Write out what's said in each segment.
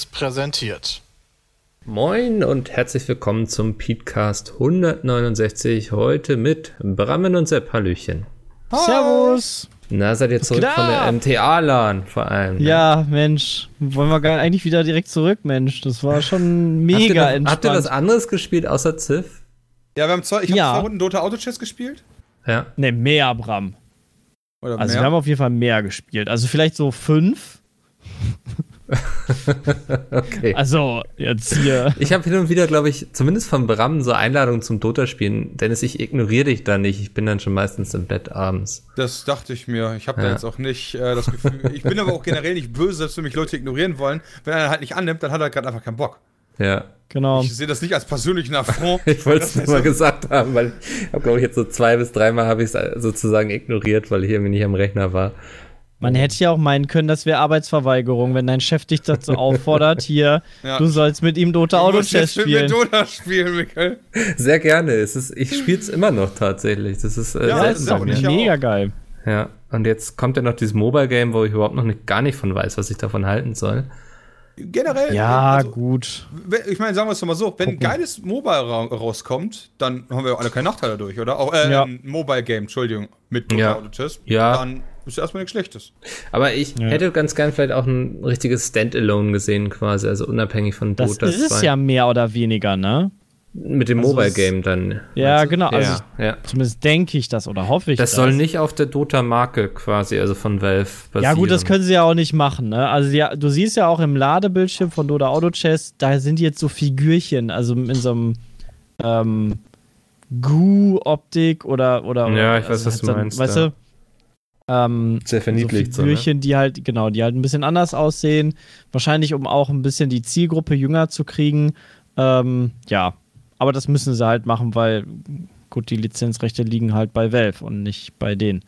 Seriös präsentiert. Moin und herzlich willkommen zum Podcast 169. Heute mit Brammen und Sepp. Hallöchen. Servus. Na, seid ihr zurück von der MTA-LAN vor allem? ne? Ja, Mensch. Wollen wir gar eigentlich wieder direkt zurück, Mensch. Das war schon Habt ihr, mega noch, entspannt. habt ihr was anderes gespielt außer Civ? Ja, wir haben zwei, ich habe Ja. zwei Runden Dota Auto Chess gespielt. Ja. Ne, mehr, Bram. Oder Also mehr. wir haben auf jeden Fall mehr gespielt. Also vielleicht so fünf. Okay. Also jetzt hier. Ich habe hin und wieder, glaube ich, zumindest von Bram so Einladungen zum Dota-Spielen. Dennis, ich ignoriere dich da nicht. Ich bin dann schon meistens im Bett abends. das dachte ich mir. Ich habe Ja. da jetzt auch nicht äh, das Gefühl. ich bin aber auch generell nicht böse, dass für mich Leute ignorieren wollen. Wenn er halt nicht annimmt, dann hat er gerade einfach keinen Bock. Ja. Genau. Ich sehe das nicht als persönlichen Affront. Ich wollte es nur mal gesagt haben, weil ich habe, glaube ich, jetzt so zwei bis dreimal habe ich es sozusagen ignoriert, weil ich irgendwie nicht am Rechner war. Man hätte ja auch meinen können, das wäre Arbeitsverweigerung, wenn dein Chef dich dazu auffordert, hier, Ja. du sollst mit ihm Dota Auto Chess jetzt mit spielen. Dota spielen, Michael. Sehr gerne. Es ist, ich spiele es immer noch tatsächlich. Das ist äh, Ja, das ist mir. ich mega auch. geil. Ja. Und jetzt kommt ja noch dieses Mobile Game, wo ich überhaupt noch nicht, gar nicht von weiß, was ich davon halten soll. Generell. Ja, also, gut. Ich meine, sagen wir es doch mal so: Wenn ein geiles Mobile ra rauskommt, dann haben wir alle keine Nachteile dadurch, oder? Auch äh, Ja. ein Mobile Game, Entschuldigung, mit Ja. Chess. Ja. Dann ist erstmal nichts Schlechtes. Aber ich Ja. hätte ganz gern vielleicht auch ein richtiges Standalone gesehen, quasi, also unabhängig von Das Dota ist es 2. ja mehr oder weniger, ne? Mit dem Also Mobile Game dann. Ja, genau, also ja, ja. Zumindest denke ich das oder hoffe ich Das das. soll nicht auf der Dota-Marke quasi, also von Valve basieren. Ja, gut, das können sie ja auch nicht machen, ne? Also, ja, du siehst ja auch im Ladebildschirm von Dota Auto Chess, da sind jetzt so Figürchen, also in so einem ähm, Goo-Optik oder, oder. Ja, ich weiß, also was halt du so, meinst, Weißt du? Ähm, Sehr verniedlicht so so, ne? Figürchen, die halt, genau, die halt ein bisschen anders aussehen. Wahrscheinlich, um auch ein bisschen die Zielgruppe jünger zu kriegen. Ähm, ja, aber das müssen sie halt machen, weil, gut, die Lizenzrechte liegen halt bei Valve und nicht bei denen.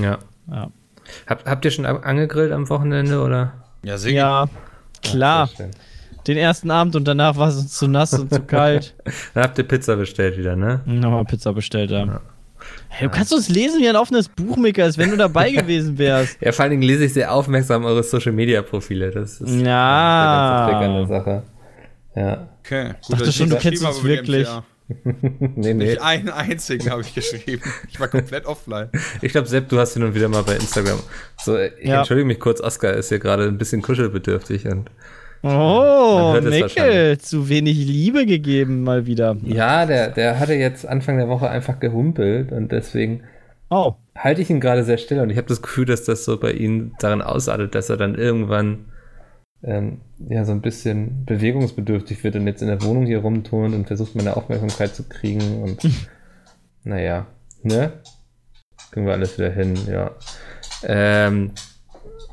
Ja. Ja. Hab, habt ihr schon angegrillt am Wochenende, oder? Ja, sehr Ja, klar. Schön. Den ersten Abend und danach war es uns zu nass und zu kalt. Dann habt ihr Pizza bestellt wieder, ne? Nochmal Pizza bestellt, ja. Hey, du kannst uns lesen wie ein offenes Buch, Mika, als wenn du dabei gewesen wärst. Ja, vor allen Dingen lese ich sehr aufmerksam eure Social-Media-Profile. Das ist Ja. an der Sache. Ja. Okay. Gut, dachte ich schon, du kennst uns wirklich. Nee, nee. Nicht einen einzigen habe ich geschrieben. Ich war komplett offline. Ich glaube, Sepp, du hast hin und wieder mal bei Instagram. So, ich Ja. entschuldige mich kurz, Oskar ist hier gerade ein bisschen kuschelbedürftig und Oh, Mickel, zu wenig Liebe gegeben mal wieder. ja, der, der hatte jetzt Anfang der Woche einfach gehumpelt und deswegen Oh, halte ich ihn gerade sehr still und ich habe das Gefühl, dass das so bei ihm daran ausartet, dass er dann irgendwann ähm, ja so ein bisschen bewegungsbedürftig wird und jetzt in der Wohnung hier rumturnt und versucht meine Aufmerksamkeit zu kriegen und naja, ne? Kriegen wir alles wieder hin, ja. Ähm,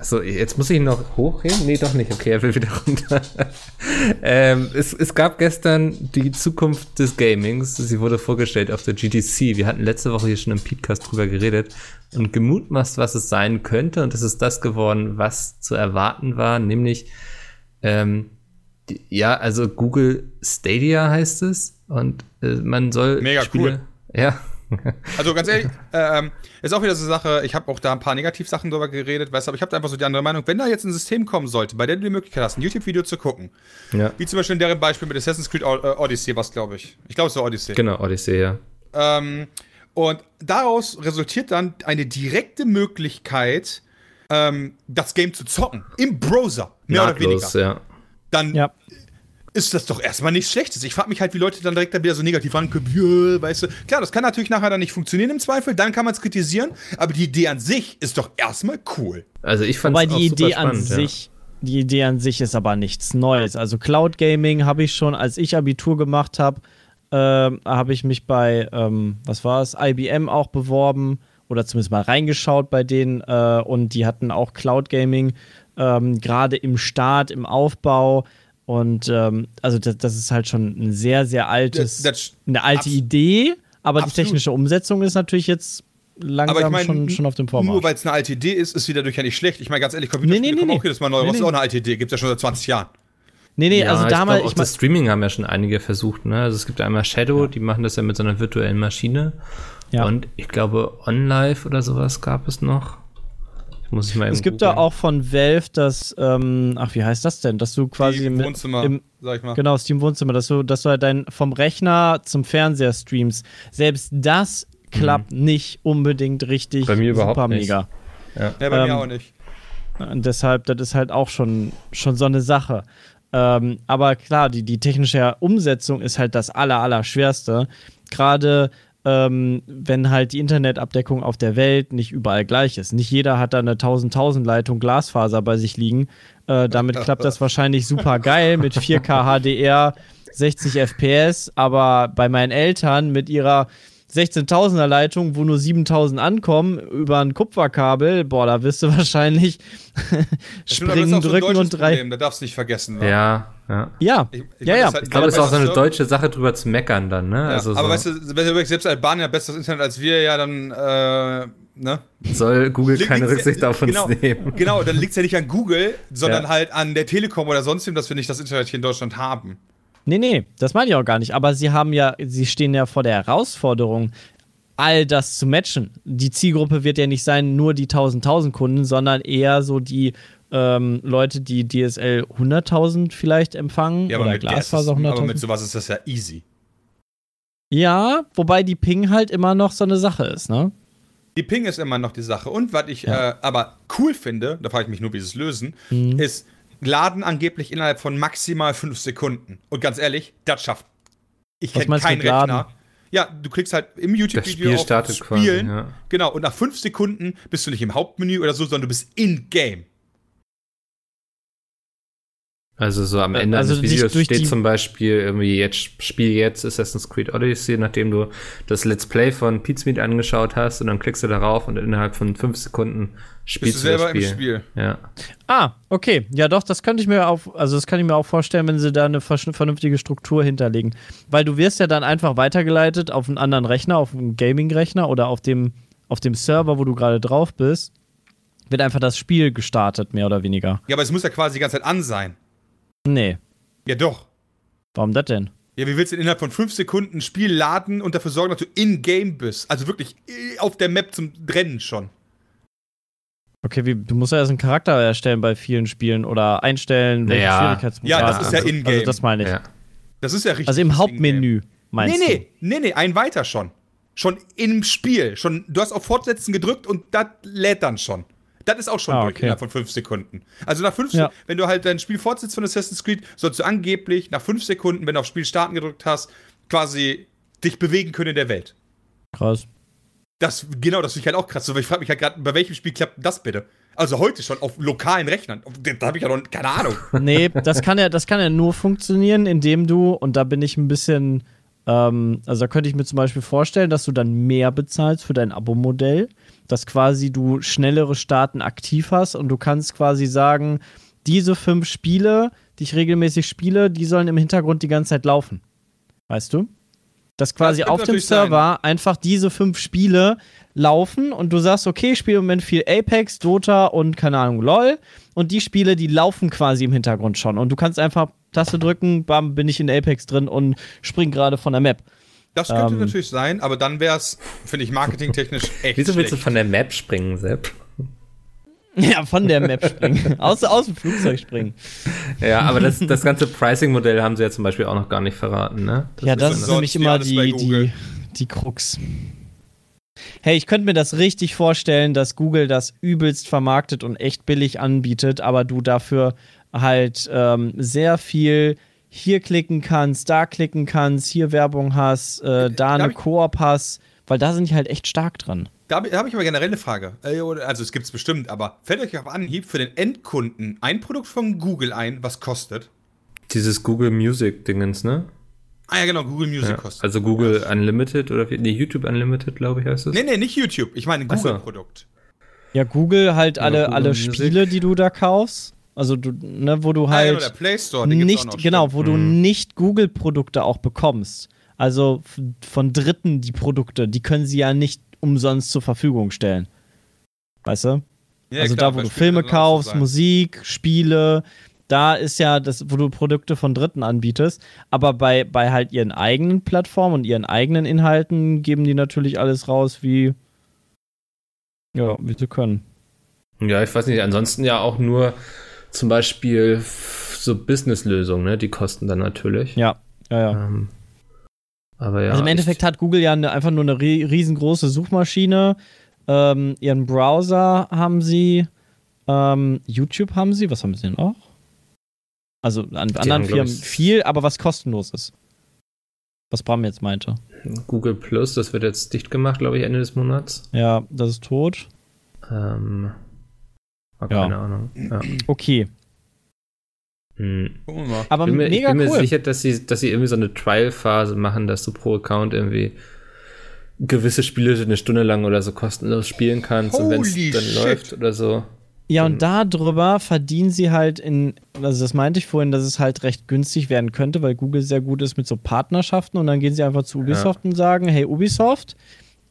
so, jetzt muss ich ihn noch hochheben? Nee, doch nicht. Okay, er will wieder runter. ähm, es, es gab gestern die Zukunft des Gamings. Sie wurde vorgestellt auf der GDC. Wir hatten letzte Woche hier schon im Podcast drüber geredet und gemutmaßt, was es sein könnte. Und es ist das geworden, was zu erwarten war, nämlich ähm, die, ja, also Google Stadia heißt es und äh, man soll Mega Spiele, ja, Also ganz ehrlich, ähm, ist auch wieder so eine Sache, ich habe auch da ein paar Negativsachen drüber geredet, weißt du, aber ich habe da einfach so die andere Meinung, wenn da jetzt ein System kommen sollte, bei dem du die Möglichkeit hast, ein YouTube-Video zu gucken, ja, wie zum Beispiel in deren Beispiel mit Assassin's Creed äh, Odyssey, was glaube ich. Ich glaube, es war Odyssey. genau, Odyssey, ja. Ähm, und daraus resultiert dann eine direkte Möglichkeit, ähm, das Game zu zocken. Im Browser. Mehr oder weniger. Nahtlos, ja. Dann ja. Ist das doch erstmal nichts Schlechtes. Ich frage mich halt, wie Leute dann direkt da wieder so negativ rankommen. Ja, weißt du. Klar, das kann natürlich nachher dann nicht funktionieren im Zweifel, dann kann man es kritisieren, aber die Idee an sich ist doch erstmal cool. Also ich fand es die super Idee an spannend, ja. sich, die Idee an sich ist aber nichts Neues. Also Cloud Gaming habe ich schon, als ich Abitur gemacht habe, ähm, habe ich mich bei, ähm, was war es, IBM auch beworben oder zumindest mal reingeschaut bei denen äh, und die hatten auch Cloud Gaming ähm, gerade im Start, im Aufbau. Und ähm, also das, das ist halt schon ein sehr, sehr altes, Das- das- eine alte Idee, aber die absolut. technische Umsetzung ist natürlich jetzt langsam Aber ich meine, schon, schon auf dem Vormarsch. nur weil es eine alte Idee ist, ist sie dadurch ja nicht schlecht. Ich meine, ganz ehrlich, Computerspiele Nee, nee, nee, kommen nee. auch jedes Mal neu raus. Nee, Das ist nee. auch eine alte Idee, gibt es ja schon seit 20 Jahren. nee, nee, Ja, also ich damals, glaub, auch ich, mein, das Streaming haben ja schon einige versucht, ne? Also es gibt einmal Shadow, die machen das ja mit so einer virtuellen Maschine. Ja. Und ich glaube, OnLive oder sowas gab es noch. Muss ich mal Es gibt da auch von Valve das, ähm, ach, wie heißt das denn? Dass du quasi mit, Wohnzimmer, im, sag ich mal. Genau, Steam Wohnzimmer, dass du, dass du halt dein vom Rechner zum Fernseher streamst. Selbst das klappt nicht unbedingt richtig Bei mir überhaupt super nicht. mega. Ja, bei Ähm, mir auch nicht. Und deshalb, das ist halt auch schon, schon so eine Sache. Ähm, aber klar, die, die technische Umsetzung ist halt das aller, aller schwerste. Gerade ähm, wenn halt die Internetabdeckung auf der Welt nicht überall gleich ist. Nicht jeder hat da eine 1000-1000 Leitung Glasfaser bei sich liegen. Äh, damit klappt das wahrscheinlich super geil mit 4K HDR, 60 FPS, aber bei meinen Eltern mit ihrer 16.000er Leitung, wo nur 7.000 ankommen, über ein Kupferkabel, boah, da wirst du wahrscheinlich aber das springen, so drücken deutsches und drei. Problem, da darfst du nicht vergessen. wa? Ja, ja. Ja, Ich- ich ja, das halt- Ich glaube, es ist auch so eine so- deutsche Sache drüber zu meckern dann, ne? Ja, also aber so, weißt du, wenn du selbst Albanien hat besseres Internet als wir, ja, dann, äh, ne? soll Google Liegt- keine Rücksicht auf uns genau, nehmen. Genau, dann liegt es ja nicht an Google, sondern Ja. halt an der Telekom oder sonstigem, dass wir nicht das Internet hier in Deutschland haben. Nee, nee, das meine ich auch gar nicht. Aber sie haben ja, sie stehen ja vor der Herausforderung, all das zu matchen. Die Zielgruppe wird ja nicht sein, nur die 1000-1000 Kunden, sondern eher so die ähm, Leute, die DSL 100.000 vielleicht empfangen Ja, aber oder mit, Glasfaser aber mit 100.000. sowas ist das ja easy. Ja, wobei die Ping halt immer noch so eine Sache ist, ne? Die Ping ist immer noch die Sache. Und was ich Ja. äh, aber cool finde, da frage ich mich nur, wie sie es lösen, Mhm. ist Laden angeblich innerhalb von maximal fünf Sekunden. Und ganz ehrlich, das schafft. Ich kenne keinen mit Laden? Rechner. Ja, du klickst halt im YouTube-Video auf startet Spielen. quasi, ja. Genau, und nach fünf Sekunden bist du nicht im Hauptmenü oder so, sondern du bist in-game. Also so am Ende Also des Videos durch steht zum Beispiel irgendwie jetzt Spiel jetzt Assassin's Creed Odyssey, nachdem du das Let's Play von Pizmeet angeschaut hast und dann klickst du darauf und innerhalb von fünf Sekunden Bist du spielst du selber das im Spiel. Spiel. Ja. Ah, okay. Ja, doch, das könnte ich mir auch, also das kann ich mir auch vorstellen, wenn sie da eine vernünftige Struktur hinterlegen. Weil du wirst ja dann einfach weitergeleitet auf einen anderen Rechner, auf einen Gaming-Rechner oder auf dem, auf dem Server, wo du gerade drauf bist, wird einfach das Spiel gestartet, mehr oder weniger. Ja, aber es muss ja quasi die ganze Zeit an sein. Nee. Ja, doch. Warum das denn? Ja, wie willst du denn innerhalb von fünf Sekunden ein Spiel laden und dafür sorgen, dass du in-game bist? Also wirklich äh, auf der Map zum Rennen schon. Okay, wie, du musst ja erst einen Charakter erstellen bei vielen Spielen oder einstellen, welchen Naja. Schwierigkeitsmodus. Ja, das du ist ja in-game. Also das meine ich. ja. Das ist ja richtig. Also im Hauptmenü, meinst Nee, nee, nee, nee, ein weiter schon. Schon im Spiel. Schon, du hast auf Fortsetzen gedrückt und das lädt dann schon. Das ist auch schon Ah, okay. innerhalb von fünf Sekunden. Also nach fünf Ja. Sekunden, wenn du halt dein Spiel fortsetzt von Assassin's Creed, sollst du angeblich nach fünf Sekunden, wenn du auf Spiel starten gedrückt hast, quasi dich bewegen können in der Welt. Krass. Das, genau, das finde ich halt auch krass. Ich frage mich halt gerade, bei welchem Spiel klappt das bitte? Also heute schon auf lokalen Rechnern. Da habe ich ja noch keine Ahnung. Nee, das kann ja, das kann ja nur funktionieren, indem du, und da bin ich ein bisschen, ähm, also da könnte ich mir zum Beispiel vorstellen, dass du dann mehr bezahlst für dein Abo-Modell, dass quasi du schnellere Starten aktiv hast und du kannst quasi sagen, diese fünf Spiele, die ich regelmäßig spiele, die sollen im Hintergrund die ganze Zeit laufen. Weißt du? Dass quasi könnte auf dem natürlich sein. Server einfach diese fünf Spiele laufen und du sagst, okay, ich spiele im Moment viel Apex, Dota und keine Ahnung, LOL. Und die Spiele, die laufen quasi im Hintergrund schon. Und du kannst einfach Taste drücken, bam, bin ich in Apex drin und spring gerade von der Map. Das könnte Ähm. natürlich sein, aber dann wäre es, finde ich, marketingtechnisch echt Wieso willst du schlecht. von der Map springen, Sepp? Ja, von der Map springen. aus, aus dem Flugzeug springen. Ja, aber das, das ganze Pricing-Modell haben sie ja zum Beispiel auch noch gar nicht verraten, ne? ja, das ist ist nämlich immer die, die, die Krux. Hey, ich könnte mir das richtig vorstellen, dass Google das übelst vermarktet und echt billig anbietet, aber du dafür halt ähm, sehr viel hier klicken kannst, da klicken kannst, hier Werbung hast, äh, da darf eine Koop hast, weil da sind die halt echt stark dran. Da habe hab ich aber generell eine Frage. Äh, Also es gibt es bestimmt, aber fällt euch auf Anhieb für den Endkunden ein Produkt von Google ein, was kostet? Dieses Google Music-Dingens, ne? Ah ja, genau, Google Music Ja. kostet. Also Google Unlimited oder nee, YouTube Unlimited, glaube ich, heißt es. Nee, nee, nicht YouTube. Ich meine so. Google-Produkt. Ja, Google halt alle, Google alle Music. Spiele, die du da kaufst. Also du, ne, wo du Ah, ja, genau, halt der Play Store, nicht, genau, wo du nicht Google-Produkte auch bekommst. Also von Dritten die Produkte, die können sie ja nicht umsonst zur Verfügung stellen. Weißt du? Ja, also klar, da, wo du Filme kaufst, sein. Musik, Spiele, da ist ja das, wo du Produkte von Dritten anbietest. Aber bei, bei halt ihren eigenen Plattformen und ihren eigenen Inhalten geben die natürlich alles raus, wie, ja, wie sie können. Ja, ich weiß nicht, ansonsten ja auch nur zum Beispiel so Business-Lösungen, ne? Die kosten dann natürlich. Ja, ja, ja. Ähm, aber ja. also im Endeffekt hat Google ja eine, einfach nur eine ri- riesengroße Suchmaschine. Ähm, ihren Browser haben sie. Ähm, YouTube haben sie. Was haben sie denn auch? Also an anderen haben, glaub Firmen viel, aber was kostenlos ist. Was Bram jetzt meinte. Google Plus, das wird jetzt dicht gemacht, glaube ich, Ende des Monats. Ja, das ist tot. Ähm, Ja. keine Ahnung. Ja. Okay. Hm. Gucken wir mal. Aber Ich bin mir, mega ich bin cool. mir sicher, dass sie, dass sie irgendwie so eine Trial-Phase machen, dass du pro Account irgendwie gewisse Spiele eine Stunde lang oder so kostenlos spielen kannst und wenn es Holy dann shit. läuft oder so. Ja, und darüber verdienen sie halt in, also das meinte ich vorhin, dass es halt recht günstig werden könnte, weil Google sehr gut ist mit so Partnerschaften und dann gehen sie einfach zu Ubisoft und sagen, hey Ubisoft,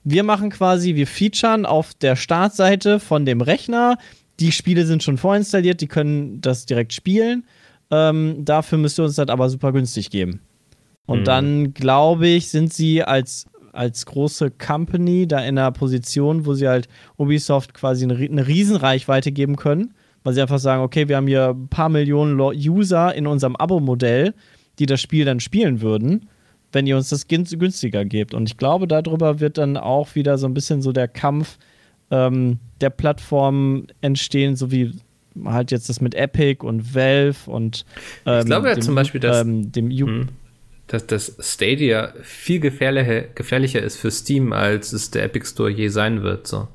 wir machen quasi, wir featuren auf der Startseite von dem Rechner, die Spiele sind schon vorinstalliert, die können das direkt spielen, ähm, dafür müsst ihr uns das aber super günstig geben. Und Mhm. dann, glaube ich, sind sie als, als große Company da in einer Position, wo sie halt Ubisoft quasi eine, eine Riesenreichweite geben können, weil sie einfach sagen, okay, wir haben hier ein paar Millionen User in unserem Abo-Modell, die das Spiel dann spielen würden, wenn ihr uns das gün- günstiger gebt. Und ich glaube, darüber wird dann auch wieder so ein bisschen so der Kampf ähm, der Plattformen entstehen, so wie halt jetzt das mit Epic und Valve und ähm, glaube ja dem, zum Beispiel, dass- ähm, dem Hm. Dass das Stadia viel gefährlicher, gefährlicher ist für Steam, als es der Epic Store je sein wird. So.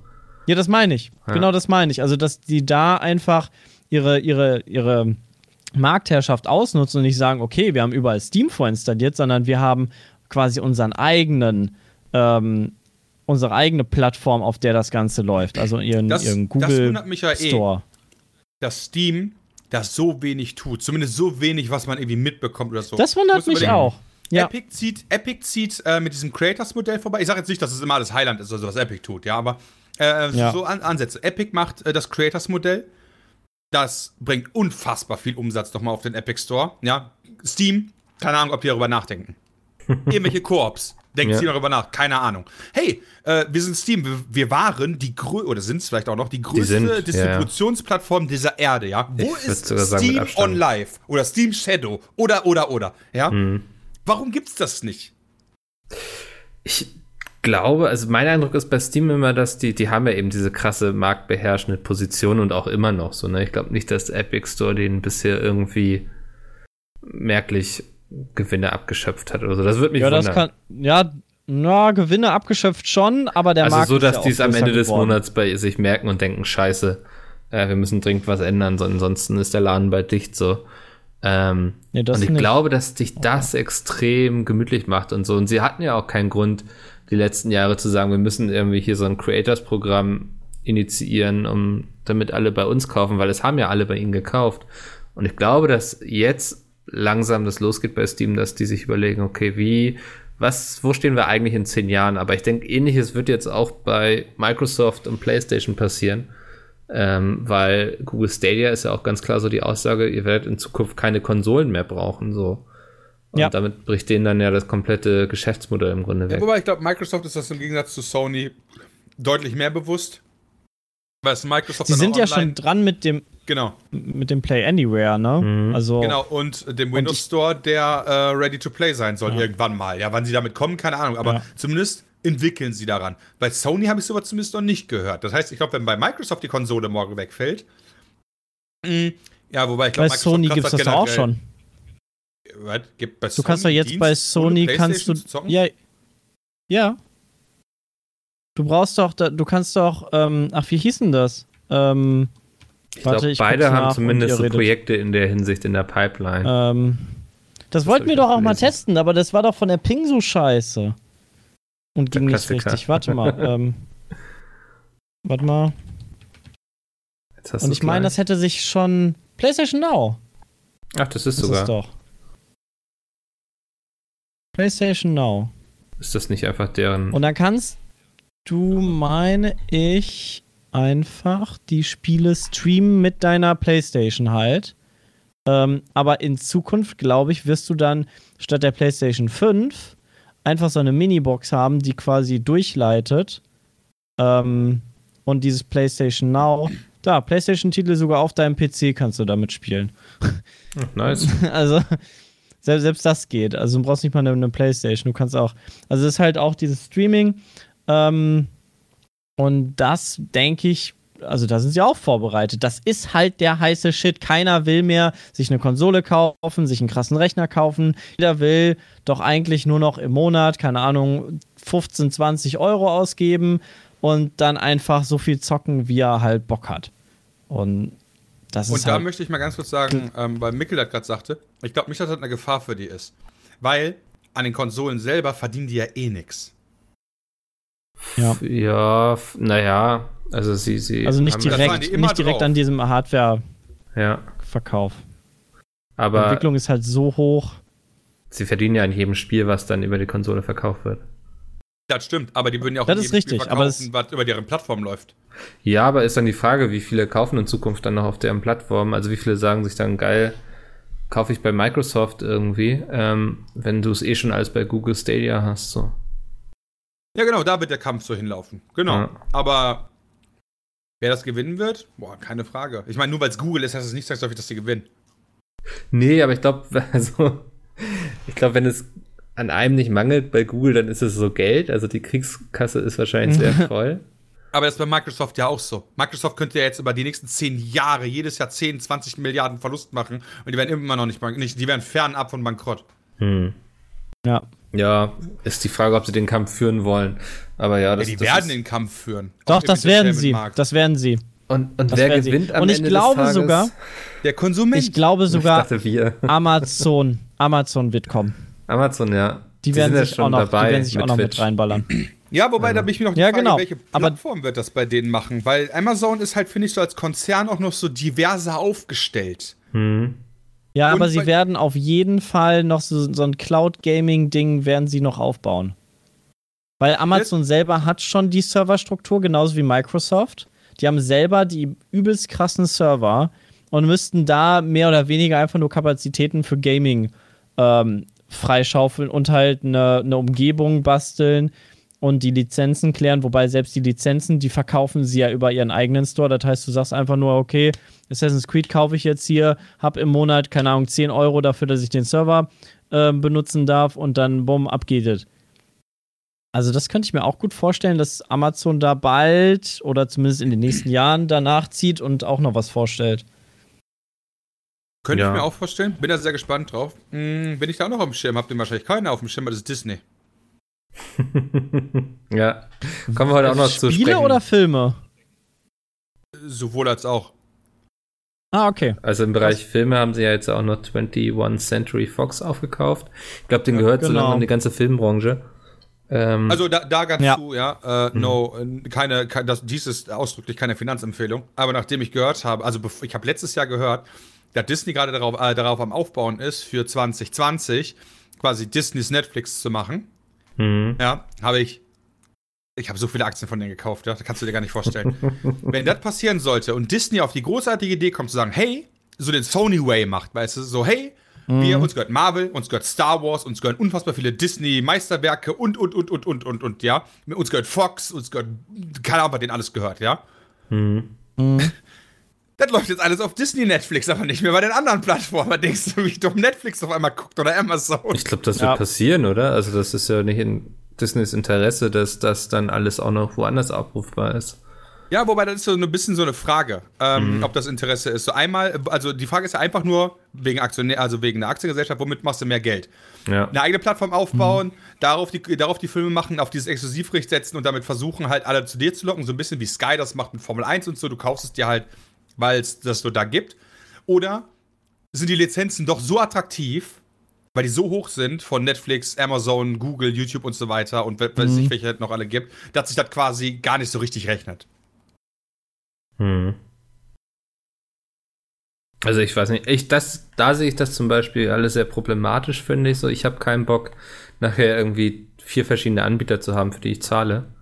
Ja, das meine ich. Ja. Genau das meine ich. Also, dass die da einfach ihre, ihre, ihre Marktherrschaft ausnutzen und nicht sagen, okay, wir haben überall Steam vorinstalliert, sondern wir haben quasi unseren eigenen, ähm, unsere eigene Plattform, auf der das Ganze läuft. Also ihren, Das- ihren das Google wundert mich ja eh. Store. Dass Steam das so wenig tut. Zumindest so wenig, was man irgendwie mitbekommt oder so. Das wundert mich überlegen. auch. Ja. Epic zieht, Epic zieht äh, mit diesem Creators-Modell vorbei. Ich sage jetzt nicht, dass es immer alles Highland ist, also was Epic tut, ja, aber äh, Ja. so an, Ansätze. Epic macht äh, das Creators-Modell. Das bringt unfassbar viel Umsatz nochmal auf den Epic Store. Ja, Steam, keine Ahnung, ob die darüber nachdenken. Irgendwelche Koops. Denken Ja. Sie darüber nach? Keine Ahnung. Hey, äh, wir sind Steam. Wir, wir waren die größte, oder sind es vielleicht auch noch, die größte sind, ja, ja. Distributionsplattform dieser Erde, ja? Wo Ich ist sagen, Steam Abstand. On Live oder Steam Shadow oder, oder, oder, ja? Mhm. Warum gibt's das nicht? Ich glaube, also mein Eindruck ist bei Steam immer, dass die, die haben ja eben diese krasse marktbeherrschende Position und auch immer noch so, ne? Ich glaube nicht, dass Epic Store den bisher irgendwie merklich Gewinne abgeschöpft hat oder so. Das würde mich Ja, das wundern. kann, ja, na, Gewinne abgeschöpft schon, aber der also Markt so, ja dass auch die es am Ende des geworden. Monats bei sich merken und denken, scheiße, äh, wir müssen dringend was ändern, sonst- ansonsten ist der Laden bald dicht so. Ähm, das und ich nicht. glaube, dass sich das extrem gemütlich macht und so. Und sie hatten ja auch keinen Grund, die letzten Jahre zu sagen, wir müssen irgendwie hier so ein Creators-Programm initiieren, um damit alle bei uns kaufen, weil es haben ja alle bei ihnen gekauft. Und ich glaube, dass jetzt langsam das losgeht bei Steam, dass die sich überlegen, okay, wie, was, wo stehen wir eigentlich in zehn Jahren? Aber ich denke, ähnliches wird jetzt auch bei Microsoft und PlayStation passieren. Ähm, weil Google Stadia ist ja auch ganz klar so die Aussage, ihr werdet in Zukunft keine Konsolen mehr brauchen, so. Und Ja. damit bricht denen dann ja das komplette Geschäftsmodell im Grunde Ja, weg. wobei ich glaube, Microsoft ist das im Gegensatz zu Sony deutlich mehr bewusst. Es Microsoft Sie dann sind auch ja schon dran mit dem, Genau, mit dem Play Anywhere, ne? Mhm. Also, genau. Und dem Windows ich- Store, der äh, ready to play sein soll, irgendwann mal. Ja, wann sie damit kommen, keine Ahnung. Aber Ja. zumindest entwickeln sie daran. Bei Sony habe ich sowas zumindest noch nicht gehört. Das heißt, ich glaube, wenn bei Microsoft die Konsole morgen wegfällt. mh, ja, wobei ich bei glaube, Sony gibt es das auch schon. Was? Gibt bei Du kannst doch jetzt bei Sony kannst du ja ja du brauchst doch du kannst doch ähm, ach wie hieß denn das ähm, ich warte, glaube, ich beide haben zumindest so. Projekte in der Hinsicht in der Pipeline. ähm, das wollten hab wir doch auch auch mal gelesen. testen aber das war doch von der Ping so scheiße und ging nicht richtig warte mal ähm, warte mal und ich meine das hätte sich schon PlayStation Now Ach, das ist das sogar. ist doch PlayStation Now Ist das nicht einfach deren. Und dann kannst du, meine ich, einfach die Spiele streamen mit deiner PlayStation halt. Ähm, aber in Zukunft, glaube ich, wirst du dann statt der PlayStation 5 einfach so eine Minibox haben, die quasi durchleitet. Ähm, und dieses PlayStation Now, da, PlayStation-Titel sogar auf deinem PC kannst du damit spielen. Nice. Also, selbst, selbst das geht. Also, du brauchst nicht mal eine, eine PlayStation. Du kannst auch. Also, es ist halt auch dieses Streaming. Ähm, und das, denke ich, also da sind sie auch vorbereitet. Das ist halt der heiße Shit. Keiner will mehr sich eine Konsole kaufen, sich einen krassen Rechner kaufen. Jeder will doch eigentlich nur noch im Monat, keine Ahnung, 15, 20 Euro ausgeben und dann einfach so viel zocken, wie er halt Bock hat. Und das ist Und da halt, möchte ich mal ganz kurz sagen, ähm, weil Mikkel das gerade sagte, ich glaube nicht, dass das eine Gefahr für die ist. Weil an den Konsolen selber verdienen die ja eh nichts. Ja. Ja, naja, also sie, sie. Also nicht direkt, die nicht direkt drauf. an diesem Hardware-Verkauf. Ja, Die aber Entwicklung ist halt so hoch. sie verdienen ja an jedem Spiel, was dann über die Konsole verkauft wird. Das stimmt, aber die würden ja auch Das in ist jedem Spiel richtig, aber verkaufen, was über deren Plattform läuft. Ja, aber ist dann die Frage, wie viele kaufen in Zukunft dann noch auf deren Plattform? Also wie viele sagen sich dann, geil, kaufe ich bei Microsoft irgendwie, ähm, wenn du es eh schon alles bei Google Stadia hast, so. Ja, genau, da wird der Kampf so hinlaufen. Genau. Ja. Aber wer das gewinnen wird, boah, keine Frage. Ich meine, nur weil es Google ist, heißt es nicht zwangsläufig, dass die gewinnen. Nee, aber ich glaube, also, ich glaube, wenn es an einem nicht mangelt bei Google, dann ist es so Geld. Also die Kriegskasse ist wahrscheinlich sehr voll. Aber das ist bei Microsoft ja auch so. Microsoft könnte ja jetzt über die nächsten 10 Jahre jedes Jahr 10, 20 Milliarden Verlust machen und die werden immer noch nicht, nicht die werden fernab von Bankrott. Hm. Ja. Ja, ist die Frage, ob sie den Kampf führen wollen. Aber ja, Ja, das, die das werden ist, den Kampf führen. Doch, das werden sie. Entertainment-Markt. Das werden sie. Und, und Das wer werden sie. gewinnt am Und ich Ende glaube des Tages? sogar- Der Konsument. Ich glaube Ich sogar, dachte wir. Amazon, Amazon wird kommen. Amazon, ja. Die werden sind ja sich auch noch, die werden sich auch noch mit reinballern. Ja, wobei, da bin ich mir noch die Ja, Frage, genau. welche Aber- Plattform wird das bei denen machen? Weil Amazon ist halt, finde ich, so als Konzern auch noch so diverser aufgestellt. Hm. Ja, aber sie werden auf jeden Fall noch so, so ein Cloud-Gaming-Ding werden sie noch aufbauen. Weil Amazon selber hat schon die Serverstruktur, genauso wie Microsoft. Die haben selber die übelst krassen Server und müssten da mehr oder weniger einfach nur Kapazitäten für Gaming ähm, freischaufeln und halt eine, eine Umgebung basteln und die Lizenzen klären, wobei selbst die Lizenzen, die verkaufen sie ja über ihren eigenen Store. Das heißt, du sagst einfach nur, okay, Assassin's Creed kaufe ich jetzt hier, hab im Monat, keine Ahnung, 10 Euro dafür, dass ich den Server äh, benutzen darf und dann, bumm, ab geht es. Also das könnte ich mir auch gut vorstellen, dass Amazon da bald oder zumindest in den nächsten Jahren danach zieht und auch noch was vorstellt. Könnte Ja. ich mir auch vorstellen. Bin da sehr gespannt drauf. Hm, wenn ich da auch noch auf dem Schirm habe, den wahrscheinlich keiner auf dem Schirm, weil das ist Disney. Ja. Kommen wir heute auch noch zu Spiele sprechen. oder Filme? Sowohl als auch. Ah, okay. Also im Bereich Filme haben sie ja jetzt auch noch 21 Century Fox aufgekauft. Ich glaube, Ja, gehört so genau. langsam die ganze Filmbranche. Ähm, Also da, da ganz Ja. zu, ja, äh, no, äh, keine, kein, das, dies ist ausdrücklich keine Finanzempfehlung. Aber nachdem ich gehört habe, also ich habe letztes Jahr gehört, dass Disney gerade darauf, äh, darauf am Aufbauen ist, für 2020 quasi Disneys Netflix zu machen. Mhm. Ja, habe ich. Ich habe so viele Aktien von denen gekauft, ja, das kannst du dir gar nicht vorstellen. Wenn das passieren sollte und Disney auf die großartige Idee kommt zu sagen, hey, so den Sony Way macht, weißt du, so hey, wir uns gehört Marvel, uns gehört Star Wars, uns gehören unfassbar viele Disney Meisterwerke und und und und und und und ja, uns gehört Fox, uns gehört keine Ahnung, was denen alles gehört, ja. Mhm. Das läuft jetzt alles auf Disney Netflix, aber nicht mehr bei den anderen Plattformen. Denkst du, wie dumm Netflix auf einmal guckt oder Amazon? Ich glaube, das Ja. wird passieren, oder? Also das ist ja nicht in Disneys Interesse, dass das dann alles auch noch woanders abrufbar ist. Ja, wobei das ist so ein bisschen so eine Frage, ähm, ob das Interesse ist. So einmal, also die Frage ist ja einfach nur wegen Aktionär, also wegen der Aktiengesellschaft, womit machst du mehr Geld? Ja. Eine eigene Plattform aufbauen, darauf, die, darauf die Filme machen, auf dieses Exklusivrecht setzen und damit versuchen halt alle zu dir zu locken, so ein bisschen wie Sky das macht mit Formel 1 und so. Du kaufst es dir halt, weil es das so da gibt. Oder sind die Lizenzen doch so attraktiv, weil die so hoch sind von Netflix, Amazon, Google, YouTube und so weiter und we- weiß ich, welche es noch alle gibt, dass sich das quasi gar nicht so richtig rechnet. Hm. Also ich weiß nicht, ich das, da sehe ich das zum Beispiel alles sehr problematisch, finde ich. So, ich habe keinen Bock, nachher irgendwie vier verschiedene Anbieter zu haben, für die ich zahle.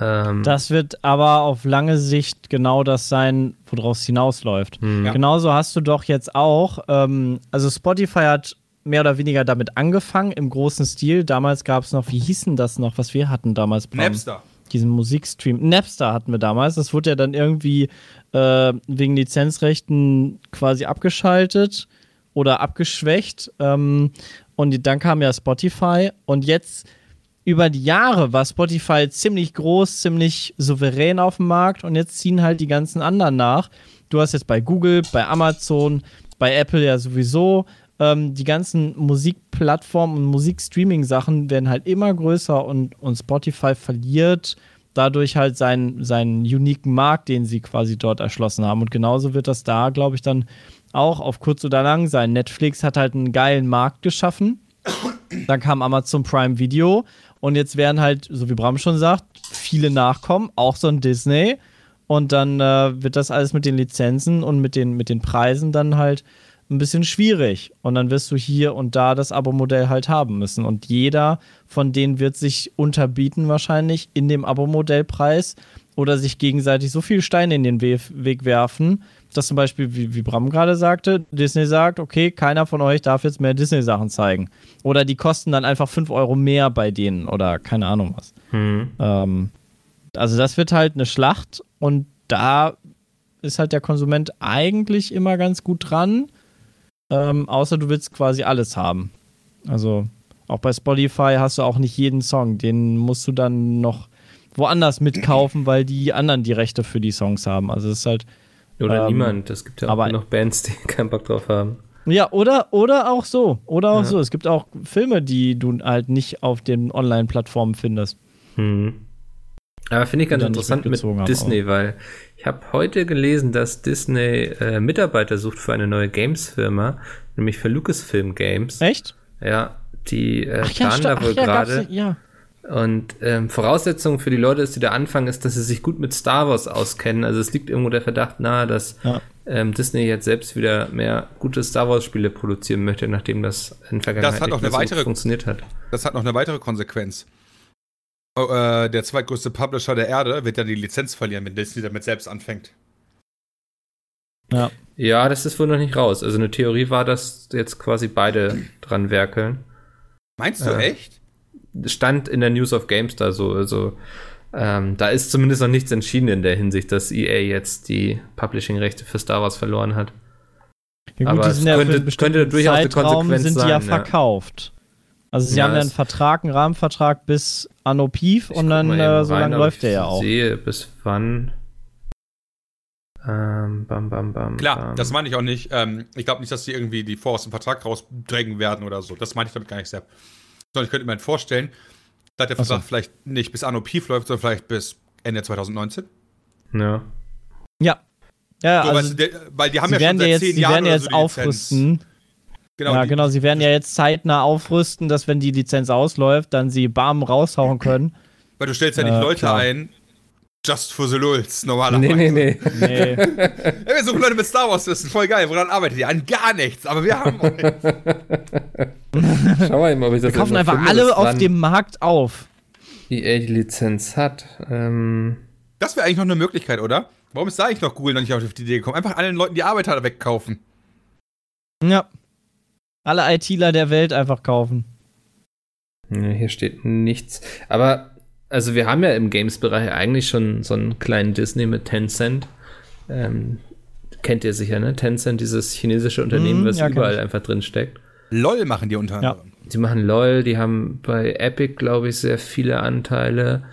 Ähm, Das wird aber auf lange Sicht genau das sein, woraus es hinausläuft. hm. Ja. Genauso hast du doch jetzt auch, ähm, also Spotify hat mehr oder weniger damit angefangen im großen Stil. Damals gab es noch, wie hießen das noch, was wir hatten damals? Bram? Napster. diesen Musikstream. Napster hatten wir damals. Das wurde ja dann irgendwie äh, wegen Lizenzrechten quasi abgeschaltet oder abgeschwächt. Ähm, und dann kam ja Spotify. Und jetzt über die Jahre war Spotify ziemlich groß, ziemlich souverän auf dem Markt. Und jetzt ziehen halt die ganzen anderen nach. Du hast jetzt bei Google, bei Amazon, bei Apple ja sowieso ähm, die ganzen Musikplattformen und Musikstreaming-Sachen werden halt immer größer und, und Spotify verliert dadurch halt seinen, seinen uniken Markt, den sie quasi dort erschlossen haben. Und genauso wird das da, glaube ich, dann auch auf kurz oder lang sein. Netflix hat halt einen geilen Markt geschaffen. Dann kam Amazon Prime Video und jetzt werden halt, so wie Bram schon sagt, viele nachkommen, auch so ein Disney. Und dann äh, wird das alles mit den Lizenzen und mit den, mit den Preisen dann halt ein bisschen schwierig. Und dann wirst du hier und da das Abo-Modell halt haben müssen. Und jeder von denen wird sich unterbieten wahrscheinlich in dem Abo-Modellpreis oder sich gegenseitig so viel Steine in den We Weg werfen, dass zum Beispiel, wie, wie Bram gerade sagte, Disney sagt, okay, keiner von euch darf jetzt mehr Disney-Sachen zeigen. Oder die kosten dann einfach 5 Euro mehr bei denen oder keine Ahnung was. Hm. Ähm, also das wird halt eine Schlacht und da ist halt der Konsument eigentlich immer ganz gut dran. Ähm, außer du willst quasi alles haben. Also auch bei Spotify hast du auch nicht jeden Song. Den musst du dann noch woanders mitkaufen, weil die anderen die Rechte für die Songs haben. Also es ist halt. Oder ähm, niemand. Es gibt ja auch noch Bands, die keinen Bock drauf haben. Ja, oder, oder auch so. Oder auch ja. so. Es gibt auch Filme, die du halt nicht auf den Online-Plattformen findest. Hm. Aber finde ich ganz interessant mit Disney, auch. weil ich habe heute gelesen, dass Disney äh, Mitarbeiter sucht für eine neue Games-Firma, nämlich für Lucasfilm Games. Echt? Ja, die äh, Ach, planen ja, da wohl ja, gerade. Ja. Und ähm, Voraussetzung für die Leute, die da anfangen, ist, dass sie sich gut mit Star Wars auskennen. Also es liegt irgendwo der Verdacht nahe, dass ja. ähm, Disney jetzt selbst wieder mehr gute Star Wars-Spiele produzieren möchte, nachdem das in Vergangenheit das hat noch eine weitere, funktioniert hat. Das hat noch eine weitere Konsequenz. Oh, äh, der zweitgrößte Publisher der Erde wird ja die Lizenz verlieren, wenn Disney damit selbst anfängt. Ja. Ja, das ist wohl noch nicht raus. Also eine Theorie war, dass jetzt quasi beide dran werkeln. Meinst du äh, echt? Stand in der News of Games da so. Also ähm, da ist zumindest noch nichts entschieden in der Hinsicht, dass EA jetzt die Publishing-Rechte für Star Wars verloren hat. Ja, gut, Aber es könnte, könnte durchaus Zeitraum eine Konsequenz sind sein. sind ja verkauft. Also sie ja, haben ja einen Vertrag, einen Rahmenvertrag bis Anno Pief und dann äh, so lange läuft der ja auch. Ich sehe, bis wann. Ähm, bam, bam, bam, Klar, bam. das meine ich auch nicht. Ähm, ich glaube nicht, dass sie irgendwie die vor aus dem Vertrag rausdrängen werden oder so. Das meine ich damit gar nicht sehr. Sondern ich könnte mir halt vorstellen, dass der Vertrag so. vielleicht nicht bis Anno Pief läuft, sondern vielleicht bis Ende 2019. Ja. Ja. Ja, so, also, weil, der, weil die haben ja schon seit jetzt, zehn Jahren. Die werden jetzt so aufrüsten. Genau, ja, genau. Sie werden ja jetzt zeitnah aufrüsten, dass wenn die Lizenz ausläuft, dann sie Bam raushauen können. Weil du stellst ja nicht äh, Leute klar. ein, just for the lulz, normalerweise. Nee, nee, nee. nee. ja, wir suchen Leute mit Star Wars, das ist voll geil. Woran arbeitet ihr? An gar nichts, aber wir haben euch. Schau mal, ob ich das Wir kaufen einfach alle auf dem Markt auf. EA die Lizenz hat. Ähm das wäre eigentlich noch eine Möglichkeit, oder? Warum ist da eigentlich noch Google noch nicht auf die Idee gekommen? Einfach allen Leuten die Arbeiter wegkaufen. Ja. Alle ITler der Welt einfach kaufen. Hier steht nichts. Aber, also wir haben ja im Games-Bereich eigentlich schon so einen kleinen Disney mit Tencent. Ähm, kennt ihr sicher, ne? Tencent, dieses chinesische Unternehmen, mm, was ja, überall einfach drin steckt. LOL machen die unter anderem. Ja. Die machen LOL, die haben bei Epic, glaube ich, sehr viele Anteile.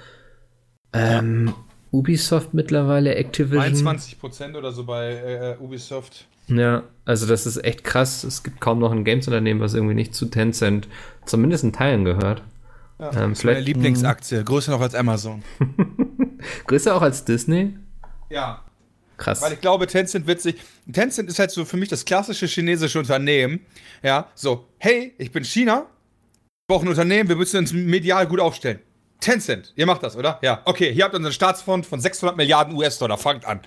Ähm, ja. Ubisoft mittlerweile, Activision. 21% oder so bei äh, Ubisoft. Ja, also das ist echt krass. Es gibt kaum noch ein Games-Unternehmen, was irgendwie nicht zu Tencent zumindest in Teilen gehört. Ja, ähm, ist meine Lieblingsaktie, größer noch als Amazon. größer auch als Disney? Ja. Krass. Weil ich glaube, Tencent wird sich. Tencent ist halt so für mich das klassische chinesische Unternehmen. Ja, so, hey, ich bin China, brauche ein Unternehmen, wir müssen uns medial gut aufstellen. Tencent, ihr macht das, oder? Ja, okay, hier habt ihr unseren Staatsfonds von 600 Milliarden US-Dollar, fangt an.